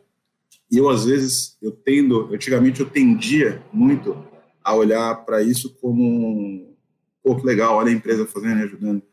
eu às vezes eu tendo, antigamente eu tendia muito a olhar para isso como um, pô, que legal, olha a empresa fazendo ajudando.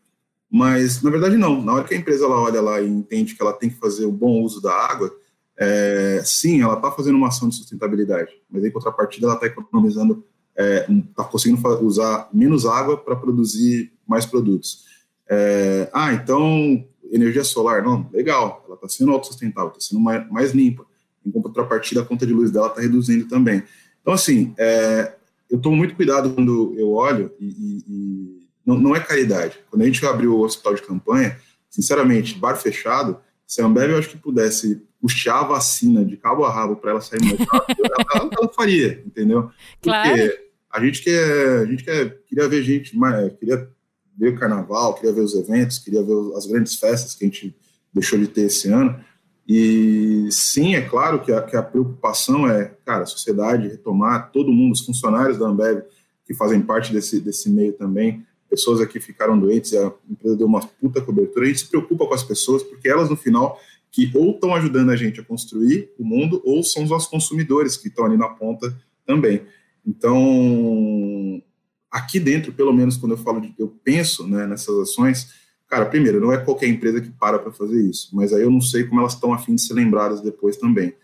Mas, na verdade, não. Na hora que a empresa ela olha lá e entende que ela tem que fazer o bom uso da água, é, sim, ela está fazendo uma ação de sustentabilidade, mas em contrapartida ela está economizando, está é, conseguindo usar menos água para produzir mais produtos. É, ah, então, energia solar, não, legal, ela está sendo autossustentável, está sendo mais, mais, limpa. Em contrapartida, a conta de luz dela está reduzindo também. Então, assim, é, eu tomo muito cuidado quando eu olho e, e não, não é caridade. Quando a gente abriu o hospital de campanha, sinceramente, bar fechado, se a Ambev eu acho que pudesse puxar a vacina de cabo a rabo para ela sair mais rápido, ela, ela, faria, entendeu? Claro. Porque a gente quer, a gente quer, queria ver gente, mais, queria ver o carnaval, queria ver os eventos, queria ver as grandes festas que a gente deixou de ter esse ano. E sim, é claro que a, que a preocupação é, cara, a sociedade retomar, todo mundo, os funcionários da Ambev que fazem parte desse, desse meio também, pessoas aqui ficaram doentes, a empresa deu uma puta cobertura, a gente se preocupa com as pessoas, porque elas, no final, que ou estão ajudando a gente a construir o mundo, ou são os nossos consumidores que estão ali na ponta também. Então, aqui dentro, pelo menos quando eu falo de, eu penso né, nessas ações, cara, primeiro, não é qualquer empresa que para para fazer isso, mas aí eu não sei como elas estão afim de ser lembradas depois também,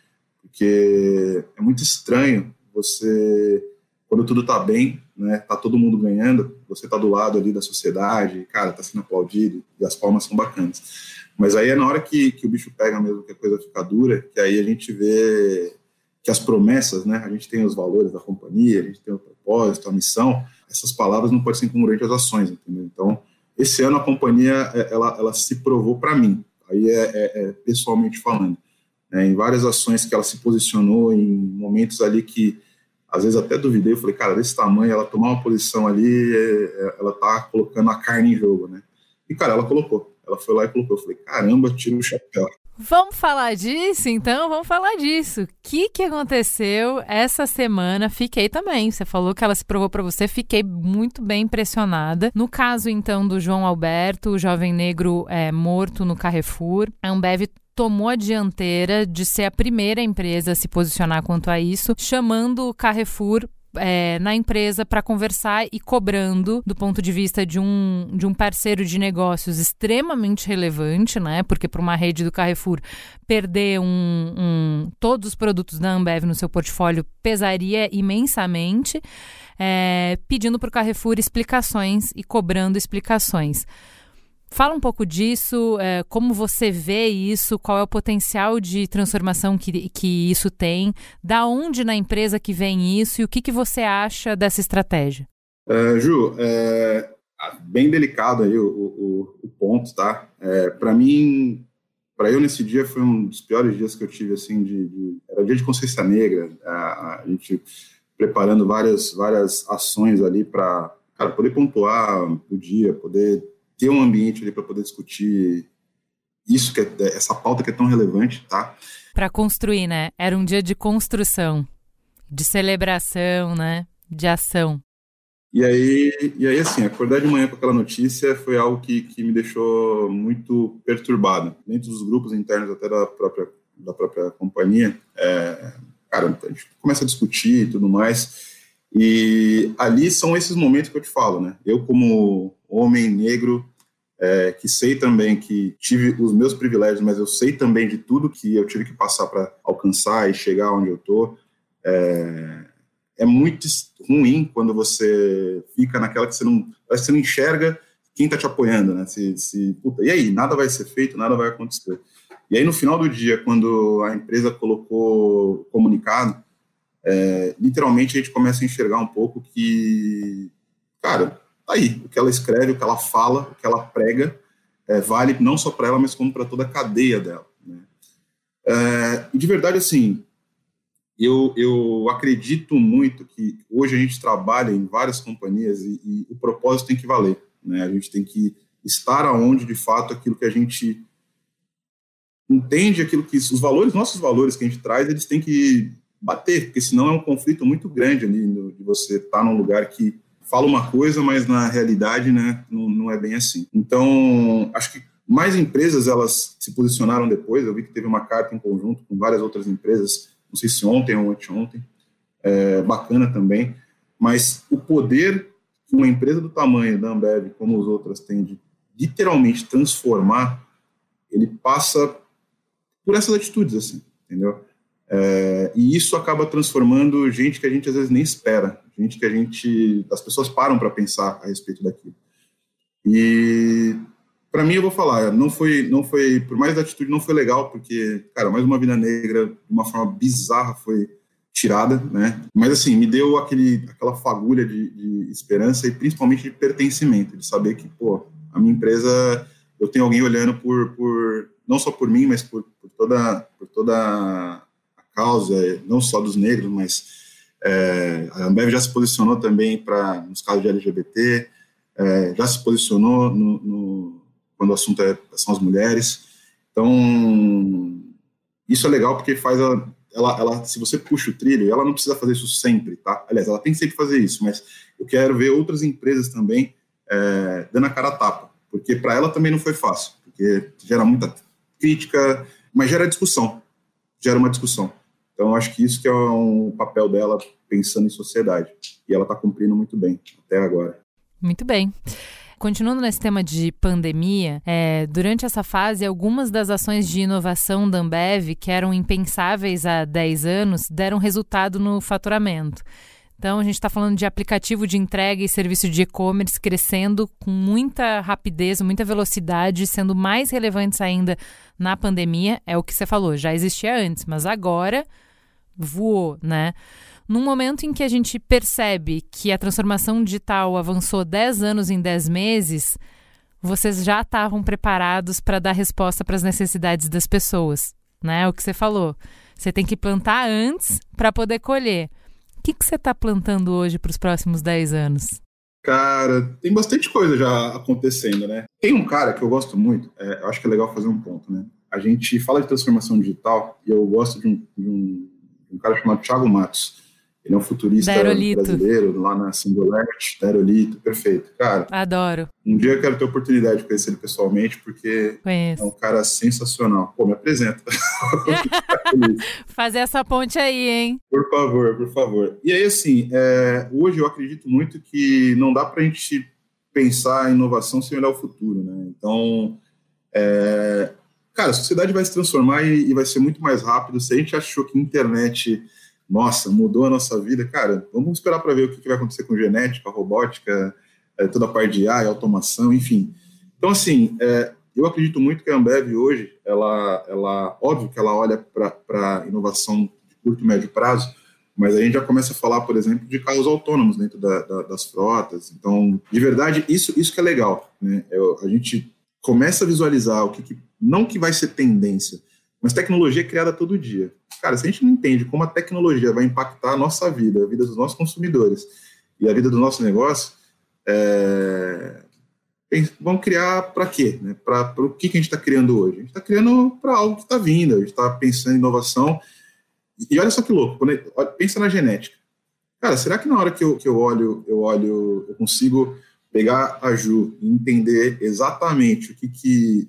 porque é muito estranho você quando tudo está bem, né, tá todo mundo ganhando, você tá do lado ali da sociedade, cara, tá sendo aplaudido, e as palmas são bacanas. Mas aí é na hora que, que o bicho pega mesmo, que a coisa fica dura, que aí a gente vê que as promessas, né, a gente tem os valores da companhia, a gente tem o propósito, a missão, essas palavras não podem ser incongruentes às ações, entendeu? Então, esse ano a companhia, é, ela, ela se provou para mim, aí é, é, é pessoalmente falando, né, em várias ações que ela se posicionou, em momentos ali que às vezes até duvidei, eu falei, cara, desse tamanho, ela tomar uma posição ali, é, é, ela tá colocando a carne em jogo, né? E, cara, ela colocou. Ela foi lá e colocou. Eu falei, caramba, tira o chapéu. Vamos falar disso, então? Vamos falar disso. O que, que aconteceu essa semana? Fiquei também. Você falou que ela se provou para você. Fiquei muito bem impressionada. No caso, então, do João Alberto, o jovem negro é, morto no Carrefour, a Ambev tomou a dianteira de ser a primeira empresa a se posicionar quanto a isso, chamando o Carrefour é, na empresa para conversar e cobrando do ponto de vista de um, de um parceiro de negócios extremamente relevante, né? Porque para uma rede do Carrefour perder um, um, todos os produtos da Ambev no seu portfólio pesaria imensamente, é, pedindo para o Carrefour explicações e cobrando explicações. Fala um pouco disso, é, como você vê isso, qual é o potencial de transformação que, que isso tem, da onde na empresa que vem isso e o que, que você acha dessa estratégia? É, Ju, é bem delicado aí o, o, o ponto, tá? É, para mim, para eu nesse dia foi um dos piores dias que eu tive, assim, de, de era dia de consciência negra, a, a gente preparando várias, várias ações ali para poder pontuar o dia, poder ter um ambiente ali para poder discutir isso que é, essa pauta que é tão relevante, tá? Para construir, né? Era um dia de construção, de celebração, né? De ação. E aí, e aí assim, acordar de manhã com aquela notícia foi algo que, que me deixou muito perturbado. Dentro dos grupos internos até da própria, da própria companhia, é, cara, a gente começa a discutir e tudo mais. E ali são esses momentos que eu te falo, né? Eu, como homem negro, é, que sei também que tive os meus privilégios, mas eu sei também de tudo que eu tive que passar para alcançar e chegar onde eu tô. É, é, muito ruim quando você fica naquela que você não, você não enxerga quem está te apoiando, né? Se, se, puta, e aí, nada vai ser feito, nada vai acontecer. E aí, no final do dia, quando a empresa colocou comunicado, é, literalmente a gente começa a enxergar um pouco que, cara, tá aí, o que ela escreve, o que ela fala, o que ela prega, é, vale não só para ela, mas como para toda a cadeia dela. Né? É, e de verdade, assim, eu, eu acredito muito que hoje a gente trabalha em várias companhias e, e o propósito tem que valer. Né? A gente tem que estar aonde, de fato, aquilo que a gente entende, aquilo que os valores, nossos valores que a gente traz, eles têm que bater, porque senão é um conflito muito grande ali no, de você estar tá num lugar que fala uma coisa, mas na realidade, né, não, não é bem assim. Então, acho que mais empresas elas se posicionaram depois. Eu vi que teve uma carta em conjunto com várias outras empresas, não sei se ontem ou anteontem, é, bacana também. Mas o poder que uma empresa do tamanho da Ambev, como as outras, tem de literalmente transformar, ele passa por essas atitudes, assim, entendeu? É, e isso acaba transformando gente que a gente às vezes nem espera, gente que a gente, as pessoas param para pensar a respeito daquilo. E para mim eu vou falar, não foi, não foi, por mais da atitude não foi legal, porque cara, mais uma vida negra de uma forma bizarra foi tirada, né? Mas assim me deu aquele, aquela fagulha de, de esperança e principalmente de pertencimento, de saber que pô, a minha empresa eu tenho alguém olhando por, por não só por mim, mas por, por toda, por toda causa, não só dos negros, mas é, a Ambev já se posicionou também para nos casos de LGBT, é, já se posicionou no, no, quando o assunto é, são as mulheres. Então, isso é legal porque faz a, ela, ela, se você puxa o trilho, ela não precisa fazer isso sempre, tá? Aliás, ela tem que sempre fazer isso, mas eu quero ver outras empresas também é, dando a cara a tapa, porque para ela também não foi fácil, porque gera muita crítica, mas gera discussão, gera uma discussão. Então, acho que isso que é um papel dela pensando em sociedade. E ela está cumprindo muito bem até agora. Muito bem. Continuando nesse tema de pandemia, é, durante essa fase, algumas das ações de inovação da Ambev, que eram impensáveis há 10 anos, deram resultado no faturamento. Então, a gente está falando de aplicativo de entrega e serviço de e-commerce crescendo com muita rapidez, muita velocidade, sendo mais relevantes ainda na pandemia. É o que você falou, já existia antes, mas agora voou, né? Num momento em que a gente percebe que a transformação digital avançou 10 anos em 10 meses, vocês já estavam preparados para dar resposta para as necessidades das pessoas, né? O que você falou. Você tem que plantar antes para poder colher. O que, que você está plantando hoje para os próximos 10 anos? Cara, tem bastante coisa já acontecendo, né? Tem um cara que eu gosto muito, é, eu acho que é legal fazer um ponto, né? A gente fala de transformação digital e eu gosto de um, de um um cara chamado Thiago Matos. Ele é um futurista brasileiro lá na Singularity, da Aerolito, perfeito. Cara, adoro. Um dia eu quero ter a oportunidade de conhecer ele pessoalmente, porque Conheço. é um cara sensacional. Pô, me apresenta. Fazer essa ponte aí, hein? Por favor, por favor. E aí, assim, é, hoje eu acredito muito que não dá para a gente pensar em inovação sem olhar o futuro, né? Então, é, cara, a sociedade vai se transformar e, e, vai ser muito mais rápido. Se a gente achou que a internet, nossa, mudou a nossa vida, cara, vamos esperar para ver o que, que, vai acontecer com genética, robótica, é, toda a parte de AI, automação, enfim. Então, assim, é, eu acredito muito que a Ambev hoje, ela, ela óbvio que ela olha para inovação de curto e médio prazo, mas a gente já começa a falar, por exemplo, de carros autônomos dentro da, da, das frotas. Então, de verdade, isso, isso que é legal. Né? Eu, a gente começa a visualizar o que, que não que vai ser tendência, mas tecnologia é criada todo dia. Cara, se a gente não entende como a tecnologia vai impactar a nossa vida, a vida dos nossos consumidores e a vida do nosso negócio, é... vamos criar para quê? Né? Para o que, que a gente está criando hoje? A gente está criando para algo que está vindo, a gente está pensando em inovação. E olha só que louco, quando pensa na genética. Cara, será que na hora que eu, que eu olho, eu olho, eu consigo pegar a Ju e entender exatamente o que, que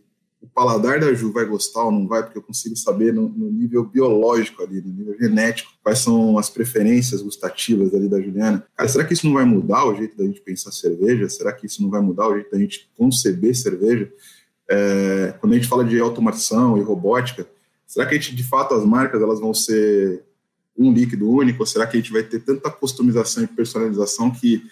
paladar da Ju vai gostar ou não vai, porque eu consigo saber no, no, nível biológico ali, no nível genético, quais são as preferências gustativas ali da Juliana. Cara, será que isso não vai mudar o jeito da gente pensar cerveja? Será que isso não vai mudar o jeito da gente conceber cerveja? É, quando a gente fala de automação e robótica, será que a gente, de fato, as marcas elas vão ser um líquido único? Ou será que a gente vai ter tanta customização e personalização que,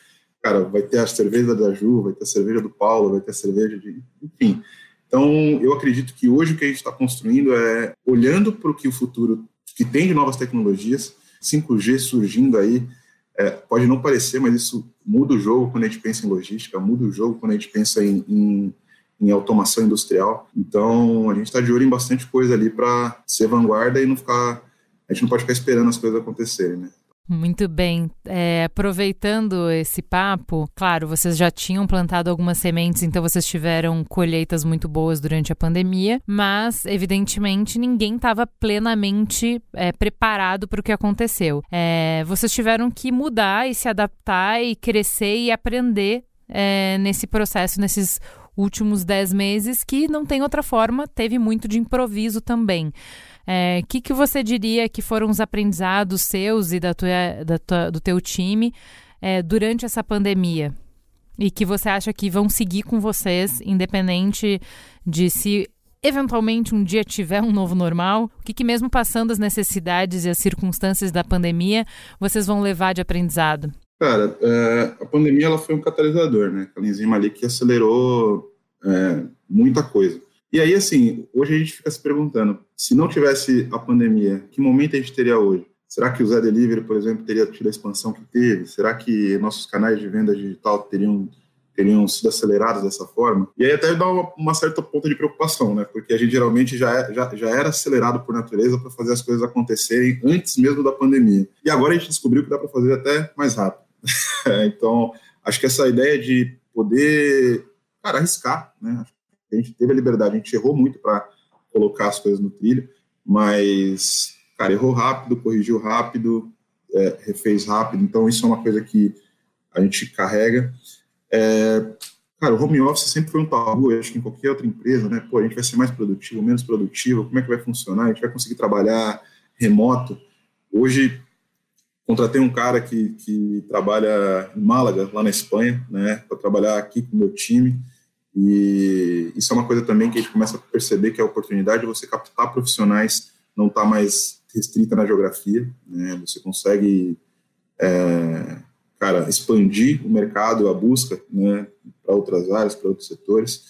cara, vai ter a cerveja da Ju, vai ter a cerveja do Paulo, vai ter a cerveja de. Enfim. Então, eu acredito que hoje o que a gente está construindo é olhando para o que o futuro que tem de novas tecnologias, 5G surgindo aí, é, pode não parecer, mas isso muda o jogo quando a gente pensa em logística, muda o jogo quando a gente pensa em, em em automação industrial. Então, a gente está de olho em bastante coisa ali para ser vanguarda e não ficar. A gente não pode ficar esperando as coisas acontecerem, né? Muito bem. É, aproveitando esse papo, claro, vocês já tinham plantado algumas sementes, então vocês tiveram colheitas muito boas durante a pandemia, mas evidentemente ninguém estava plenamente é, preparado para o que aconteceu. É, vocês tiveram que mudar e se adaptar e crescer e aprender é, nesse processo, nesses últimos dez meses, que não tem outra forma, teve muito de improviso também. O é, que, que você diria que foram os aprendizados seus e da tua, da tua, do teu time é, durante essa pandemia? E que você acha que vão seguir com vocês, independente de se eventualmente um dia tiver um novo normal? O que, que mesmo passando as necessidades e as circunstâncias da pandemia, vocês vão levar de aprendizado? Cara, é, a pandemia ela foi um catalisador, né? Aquela enzima ali que acelerou é, muita coisa. E aí, assim, hoje a gente fica se perguntando, se não tivesse a pandemia, que momento a gente teria hoje? Será que o Zé Delivery, por exemplo, teria tido a expansão que teve? Será que nossos canais de venda digital teriam teriam sido acelerados dessa forma. E aí até dá uma, uma, certa ponta de preocupação, né? Porque a gente geralmente já, é, já, já era acelerado por natureza para fazer as coisas acontecerem antes mesmo da pandemia. E agora a gente descobriu que dá para fazer até mais rápido. então, acho que essa ideia de poder, cara, arriscar, né? A gente teve a liberdade, a gente errou muito para colocar as coisas no trilho, mas, cara, errou rápido, corrigiu rápido, é, refez rápido, então isso é uma coisa que a gente carrega. É, cara, o home office sempre foi um tabu, eu acho que em qualquer outra empresa, né? Pô, a gente vai ser mais produtivo, menos produtivo, como é que vai funcionar? A gente vai conseguir trabalhar remoto. Hoje, contratei um cara que, que trabalha em Málaga, lá na Espanha, né, para trabalhar aqui com o meu time. E isso é uma coisa também que a gente começa a perceber que é a oportunidade de você captar profissionais não está mais restrita na geografia, né? Você consegue, é, cara, expandir o mercado, a busca, né, para outras áreas, para outros setores.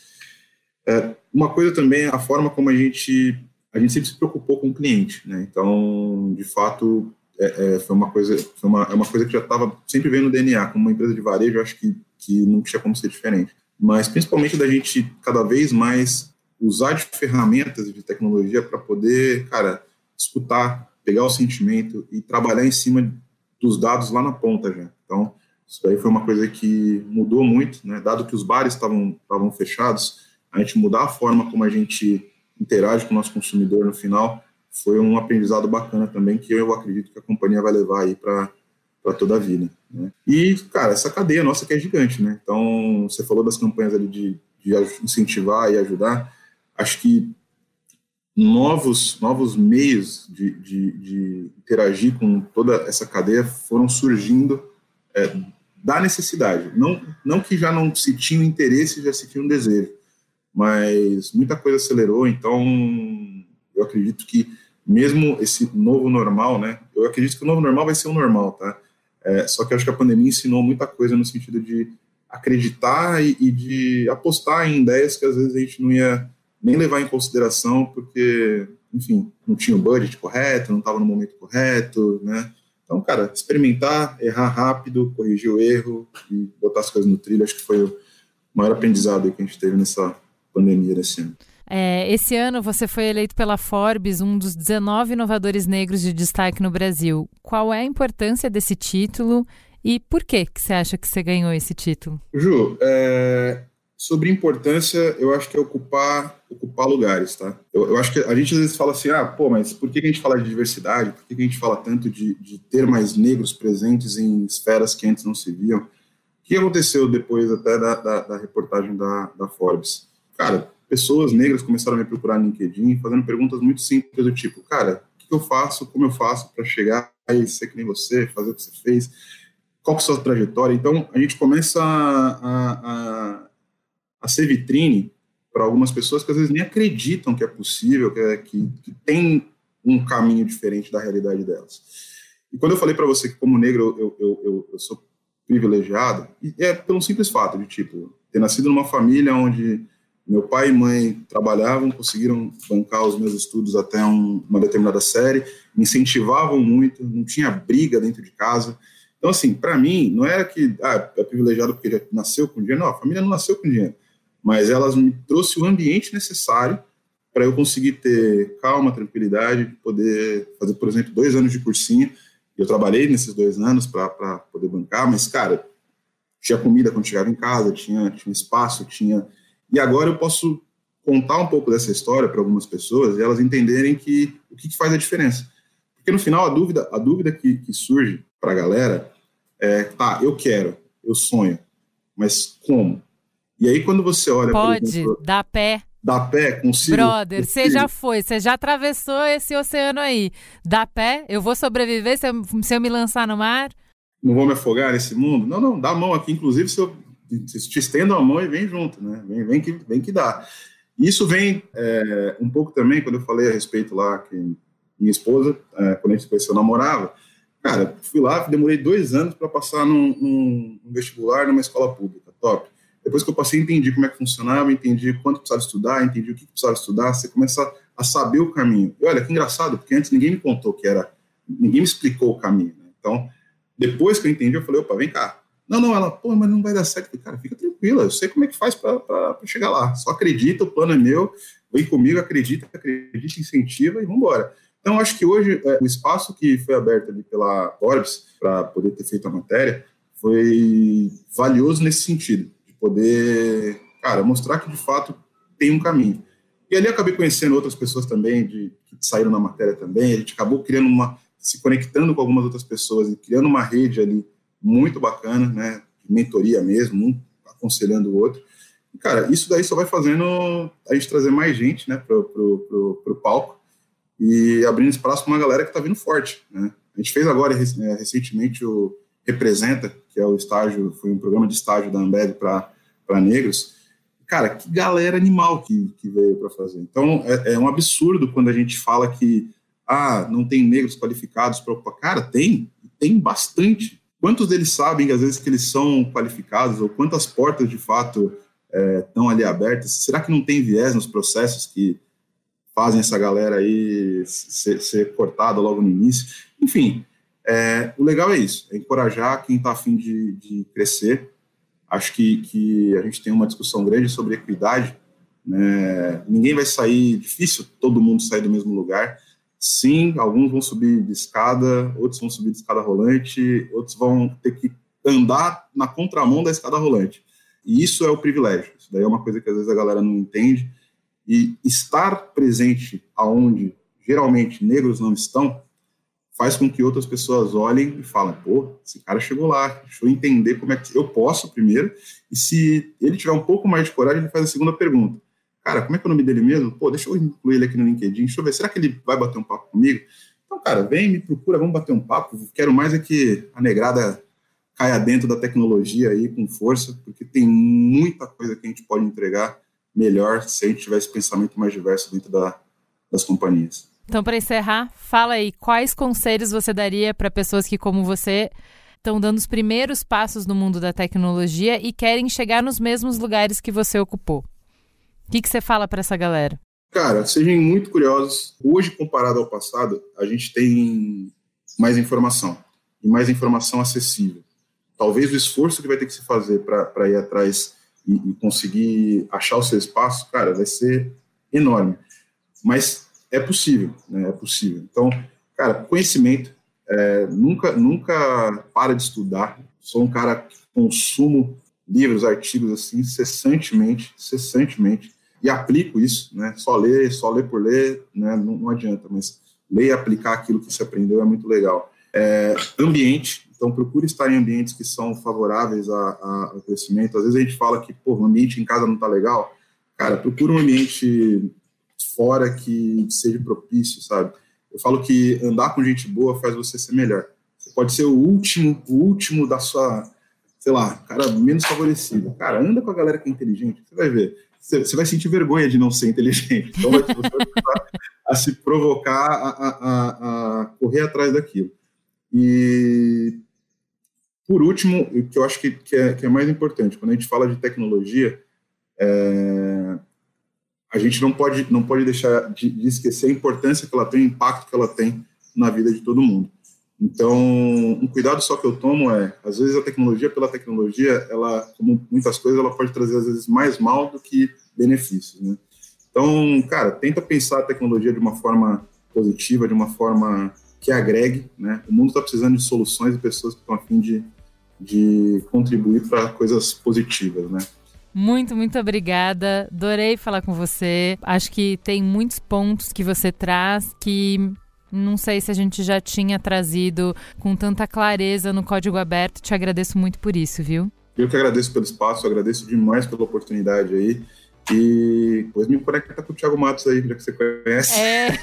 É, uma coisa também é a forma como a gente a gente sempre se preocupou com o cliente, né? Então, de fato, é, é, foi uma coisa foi uma, é uma coisa que já estava sempre vendo no DNA como uma empresa de varejo acho que que não tinha como ser diferente mas principalmente da gente cada vez mais usar de ferramentas de tecnologia para poder cara escutar pegar o sentimento e trabalhar em cima dos dados lá na ponta já. Então isso aí foi uma coisa que mudou muito né? Dado que os bares estavam estavam fechados a gente mudar a forma como a gente interage com o nosso consumidor no final foi um aprendizado bacana também que eu acredito que a companhia vai levar aí para para toda a vida. Né? E, cara, essa cadeia nossa que é gigante, né? Então, você falou das campanhas ali de, de incentivar e ajudar. Acho que novos, novos meios de, de, de, interagir com toda essa cadeia foram surgindo é, da necessidade. Não, não que já não se tinha um interesse, já se tinha um desejo, mas muita coisa acelerou, então eu acredito que mesmo esse novo normal, né? Eu acredito que o novo normal vai ser o normal, tá? É, só que acho que a pandemia ensinou muita coisa no sentido de acreditar e, e, de apostar em ideias que às vezes a gente não ia nem levar em consideração, porque, enfim, não tinha o budget correto, não estava no momento correto, né? Então, cara, experimentar, errar rápido, corrigir o erro e botar as coisas no trilho, acho que foi o maior aprendizado que a gente teve nessa pandemia desse ano. É, esse ano você foi eleito pela Forbes um dos 19 inovadores negros de destaque no Brasil. Qual é a importância desse título e por que, que você acha que você ganhou esse título? Ju, é, sobre importância, eu acho que é ocupar, ocupar lugares, tá? Eu, eu, acho que a gente às vezes fala assim, ah, pô, mas por que a gente fala de diversidade? Por que a gente fala tanto de, de ter mais negros presentes em esferas que antes não se viam? O que aconteceu depois até da, da, da reportagem da, da Forbes? Cara, pessoas negras começaram a me procurar no LinkedIn, fazendo perguntas muito simples do tipo, cara, o que eu faço, como eu faço para chegar a ser que nem você, fazer o que você fez, qual é a sua trajetória? Então, a gente começa a, a, a ser vitrine para algumas pessoas que às vezes nem acreditam que é possível, que, é, que, que tem um caminho diferente da realidade delas. E quando eu falei para você que como negro eu, eu, eu, eu, sou privilegiado, é pelo simples fato de, tipo, ter nascido numa família onde meu pai e mãe trabalhavam, conseguiram bancar os meus estudos até um, uma determinada série, me incentivavam muito, não tinha briga dentro de casa. Então, assim, para mim, não era que ah, é privilegiado porque já nasceu com dinheiro, não, a família não nasceu com dinheiro, mas elas me trouxe o ambiente necessário para eu conseguir ter calma, tranquilidade, poder fazer, por exemplo, dois anos de cursinho. Eu trabalhei nesses dois anos para poder bancar, mas, cara, tinha comida quando chegava em casa, tinha, tinha espaço, tinha. E agora eu posso contar um pouco dessa história para algumas pessoas e elas entenderem que o que, que, faz a diferença. Porque no final a dúvida, a dúvida que, que surge para a galera é, tá, eu quero, eu sonho, mas como? E aí quando você olha, pode, exemplo, dá pé, dá pé, consigo. Brother, você já foi, você já atravessou esse oceano aí. Dá pé? Eu vou sobreviver se eu, se eu me lançar no mar? Não vou me afogar nesse mundo? Não, não, dá a mão aqui. Inclusive, se eu se te estendo a mão e vem junto, né? Vem, vem, que, vem que dá. Isso vem é, um pouco também, quando eu falei a respeito lá que minha esposa, é, quando a gente conheceu, namorava. Cara, fui lá, demorei dois anos para passar num, num vestibular numa escola pública, top. Depois que eu passei, entendi como é que funcionava, entendi quanto precisava estudar, entendi o que precisava estudar, você começa a saber o caminho. E olha, que engraçado, porque antes ninguém me contou que era, ninguém me explicou o caminho. Né? Então, depois que eu entendi, eu falei, opa, vem cá. Não, não, ela, pô, mas não vai dar certo. Cara, fica tranquila, eu sei como é que faz para chegar lá. Só acredita, o plano é meu, vem comigo, acredita, acredita, incentiva e vamos embora. Então, acho que hoje é, o espaço que foi aberto ali pela Orbis para poder ter feito a matéria foi valioso nesse sentido poder, cara, mostrar que de fato tem um caminho. E ali acabei conhecendo outras pessoas também, de, que saíram na matéria também, a gente acabou criando uma, se conectando com algumas outras pessoas e criando uma rede ali muito bacana, né, mentoria mesmo, um aconselhando o outro. E, cara, isso daí só vai fazendo a gente trazer mais gente, né, pro, pro, pro, pro palco e abrindo espaço para uma galera que está vindo forte, né. A gente fez agora, é, recentemente, o Representa, que é o estágio, foi um programa de estágio da Ambev para negros. Cara, que galera animal que, que veio para fazer. Então, é, é, um absurdo quando a gente fala que ah, não tem negros qualificados para ocupar. Cara, tem, tem bastante. Quantos deles sabem, às vezes, que eles são qualificados, ou quantas portas, de fato, estão é, ali abertas? Será que não tem viés nos processos que fazem essa galera aí ser, ser cortada logo no início? Enfim, é, o legal é isso, é encorajar quem está afim de, de crescer. Acho que, que a gente tem uma discussão grande sobre equidade. Né? Ninguém vai sair, difícil todo mundo sair do mesmo lugar. Sim, alguns vão subir de escada, outros vão subir de escada rolante, outros vão ter que andar na contramão da escada rolante. E isso é o privilégio. Isso daí é uma coisa que às vezes a galera não entende. E estar presente aonde geralmente negros não estão faz com que outras pessoas olhem e falem, pô, esse cara chegou lá, deixa eu entender como é que eu posso primeiro, e se ele tiver um pouco mais de coragem, ele faz a segunda pergunta. Cara, como é que é o nome dele mesmo? Pô, deixa eu incluir ele aqui no LinkedIn, deixa eu ver, será que ele vai bater um papo comigo? Então, cara, vem, me procura, vamos bater um papo, quero mais é que a negrada caia dentro da tecnologia aí com força, porque tem muita coisa que a gente pode entregar melhor se a gente tiver esse pensamento mais diverso dentro da, das companhias. Então, para encerrar, fala aí quais conselhos você daria para pessoas que, como você, estão dando os primeiros passos no mundo da tecnologia e querem chegar nos mesmos lugares que você ocupou. Que, que você fala para essa galera? Cara, sejam muito curiosos. Hoje, comparado ao passado, a gente tem mais informação e mais informação acessível. Talvez o esforço que vai ter que se fazer para ir atrás e, e conseguir achar o seu espaço, cara, vai ser enorme. Mas é possível, né? É possível. Então, cara, conhecimento, é, nunca, nunca para de estudar. Sou um cara que consumo livros, artigos assim, cessantemente, cessantemente, e aplico isso, né? Só ler, só ler por ler, né? Não, não adianta, mas ler e aplicar aquilo que você aprendeu é muito legal. É, ambiente, então procure estar em ambientes que são favoráveis a, a, ao crescimento. Às vezes a gente fala que, pô, o ambiente em casa não está legal. cara, procura um ambiente fora que seja propício, sabe? Eu falo que andar com gente boa faz você ser melhor. Você pode ser o último, o último da sua, sei lá, cara menos favorecido. Cara, anda com a galera que é inteligente, você vai ver. Você, vai sentir vergonha de não ser inteligente. Então você vai a se provocar a, a, a, correr atrás daquilo. E por último, o que eu acho que, que, é, que é mais importante, quando a gente fala de tecnologia, é, a gente não pode, não pode deixar de, de, esquecer a importância que ela tem, o impacto que ela tem na vida de todo mundo. Então, um cuidado só que eu tomo é, às vezes a tecnologia pela tecnologia, ela, como muitas coisas, ela pode trazer às vezes mais mal do que benefícios, né? Então, cara, tenta pensar a tecnologia de uma forma positiva, de uma forma que agregue, né? O mundo está precisando de soluções e pessoas que estão a fim de, de contribuir para coisas positivas, né? Muito, muito obrigada. Adorei falar com você. Acho que tem muitos pontos que você traz que não sei se a gente já tinha trazido com tanta clareza no código aberto. Te agradeço muito por isso, viu? Eu que agradeço pelo espaço, agradeço demais pela oportunidade aí. E depois me conecta com o Thiago Matos aí, já que você conhece. É.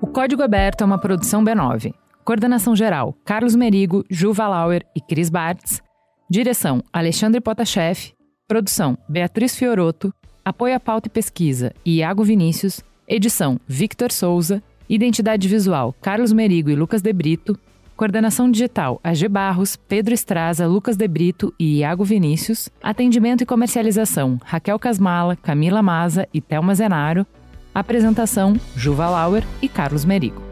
o Código Aberto é uma produção B9. Coordenação geral: Carlos Merigo, Juva Lauer e Cris Bartz. Direção: Alexandre Potashev. Produção: Beatriz Fioroto. Apoio à pauta e pesquisa: Iago Vinícius. Edição: Victor Souza. Identidade visual: Carlos Merigo e Lucas De Brito. Coordenação digital: AG Barros, Pedro Estraza, Lucas De Brito e Iago Vinícius. Atendimento e comercialização: Raquel Casmala, Camila Maza e Thelma Zenaro. Apresentação: Juva Lauer e Carlos Merigo.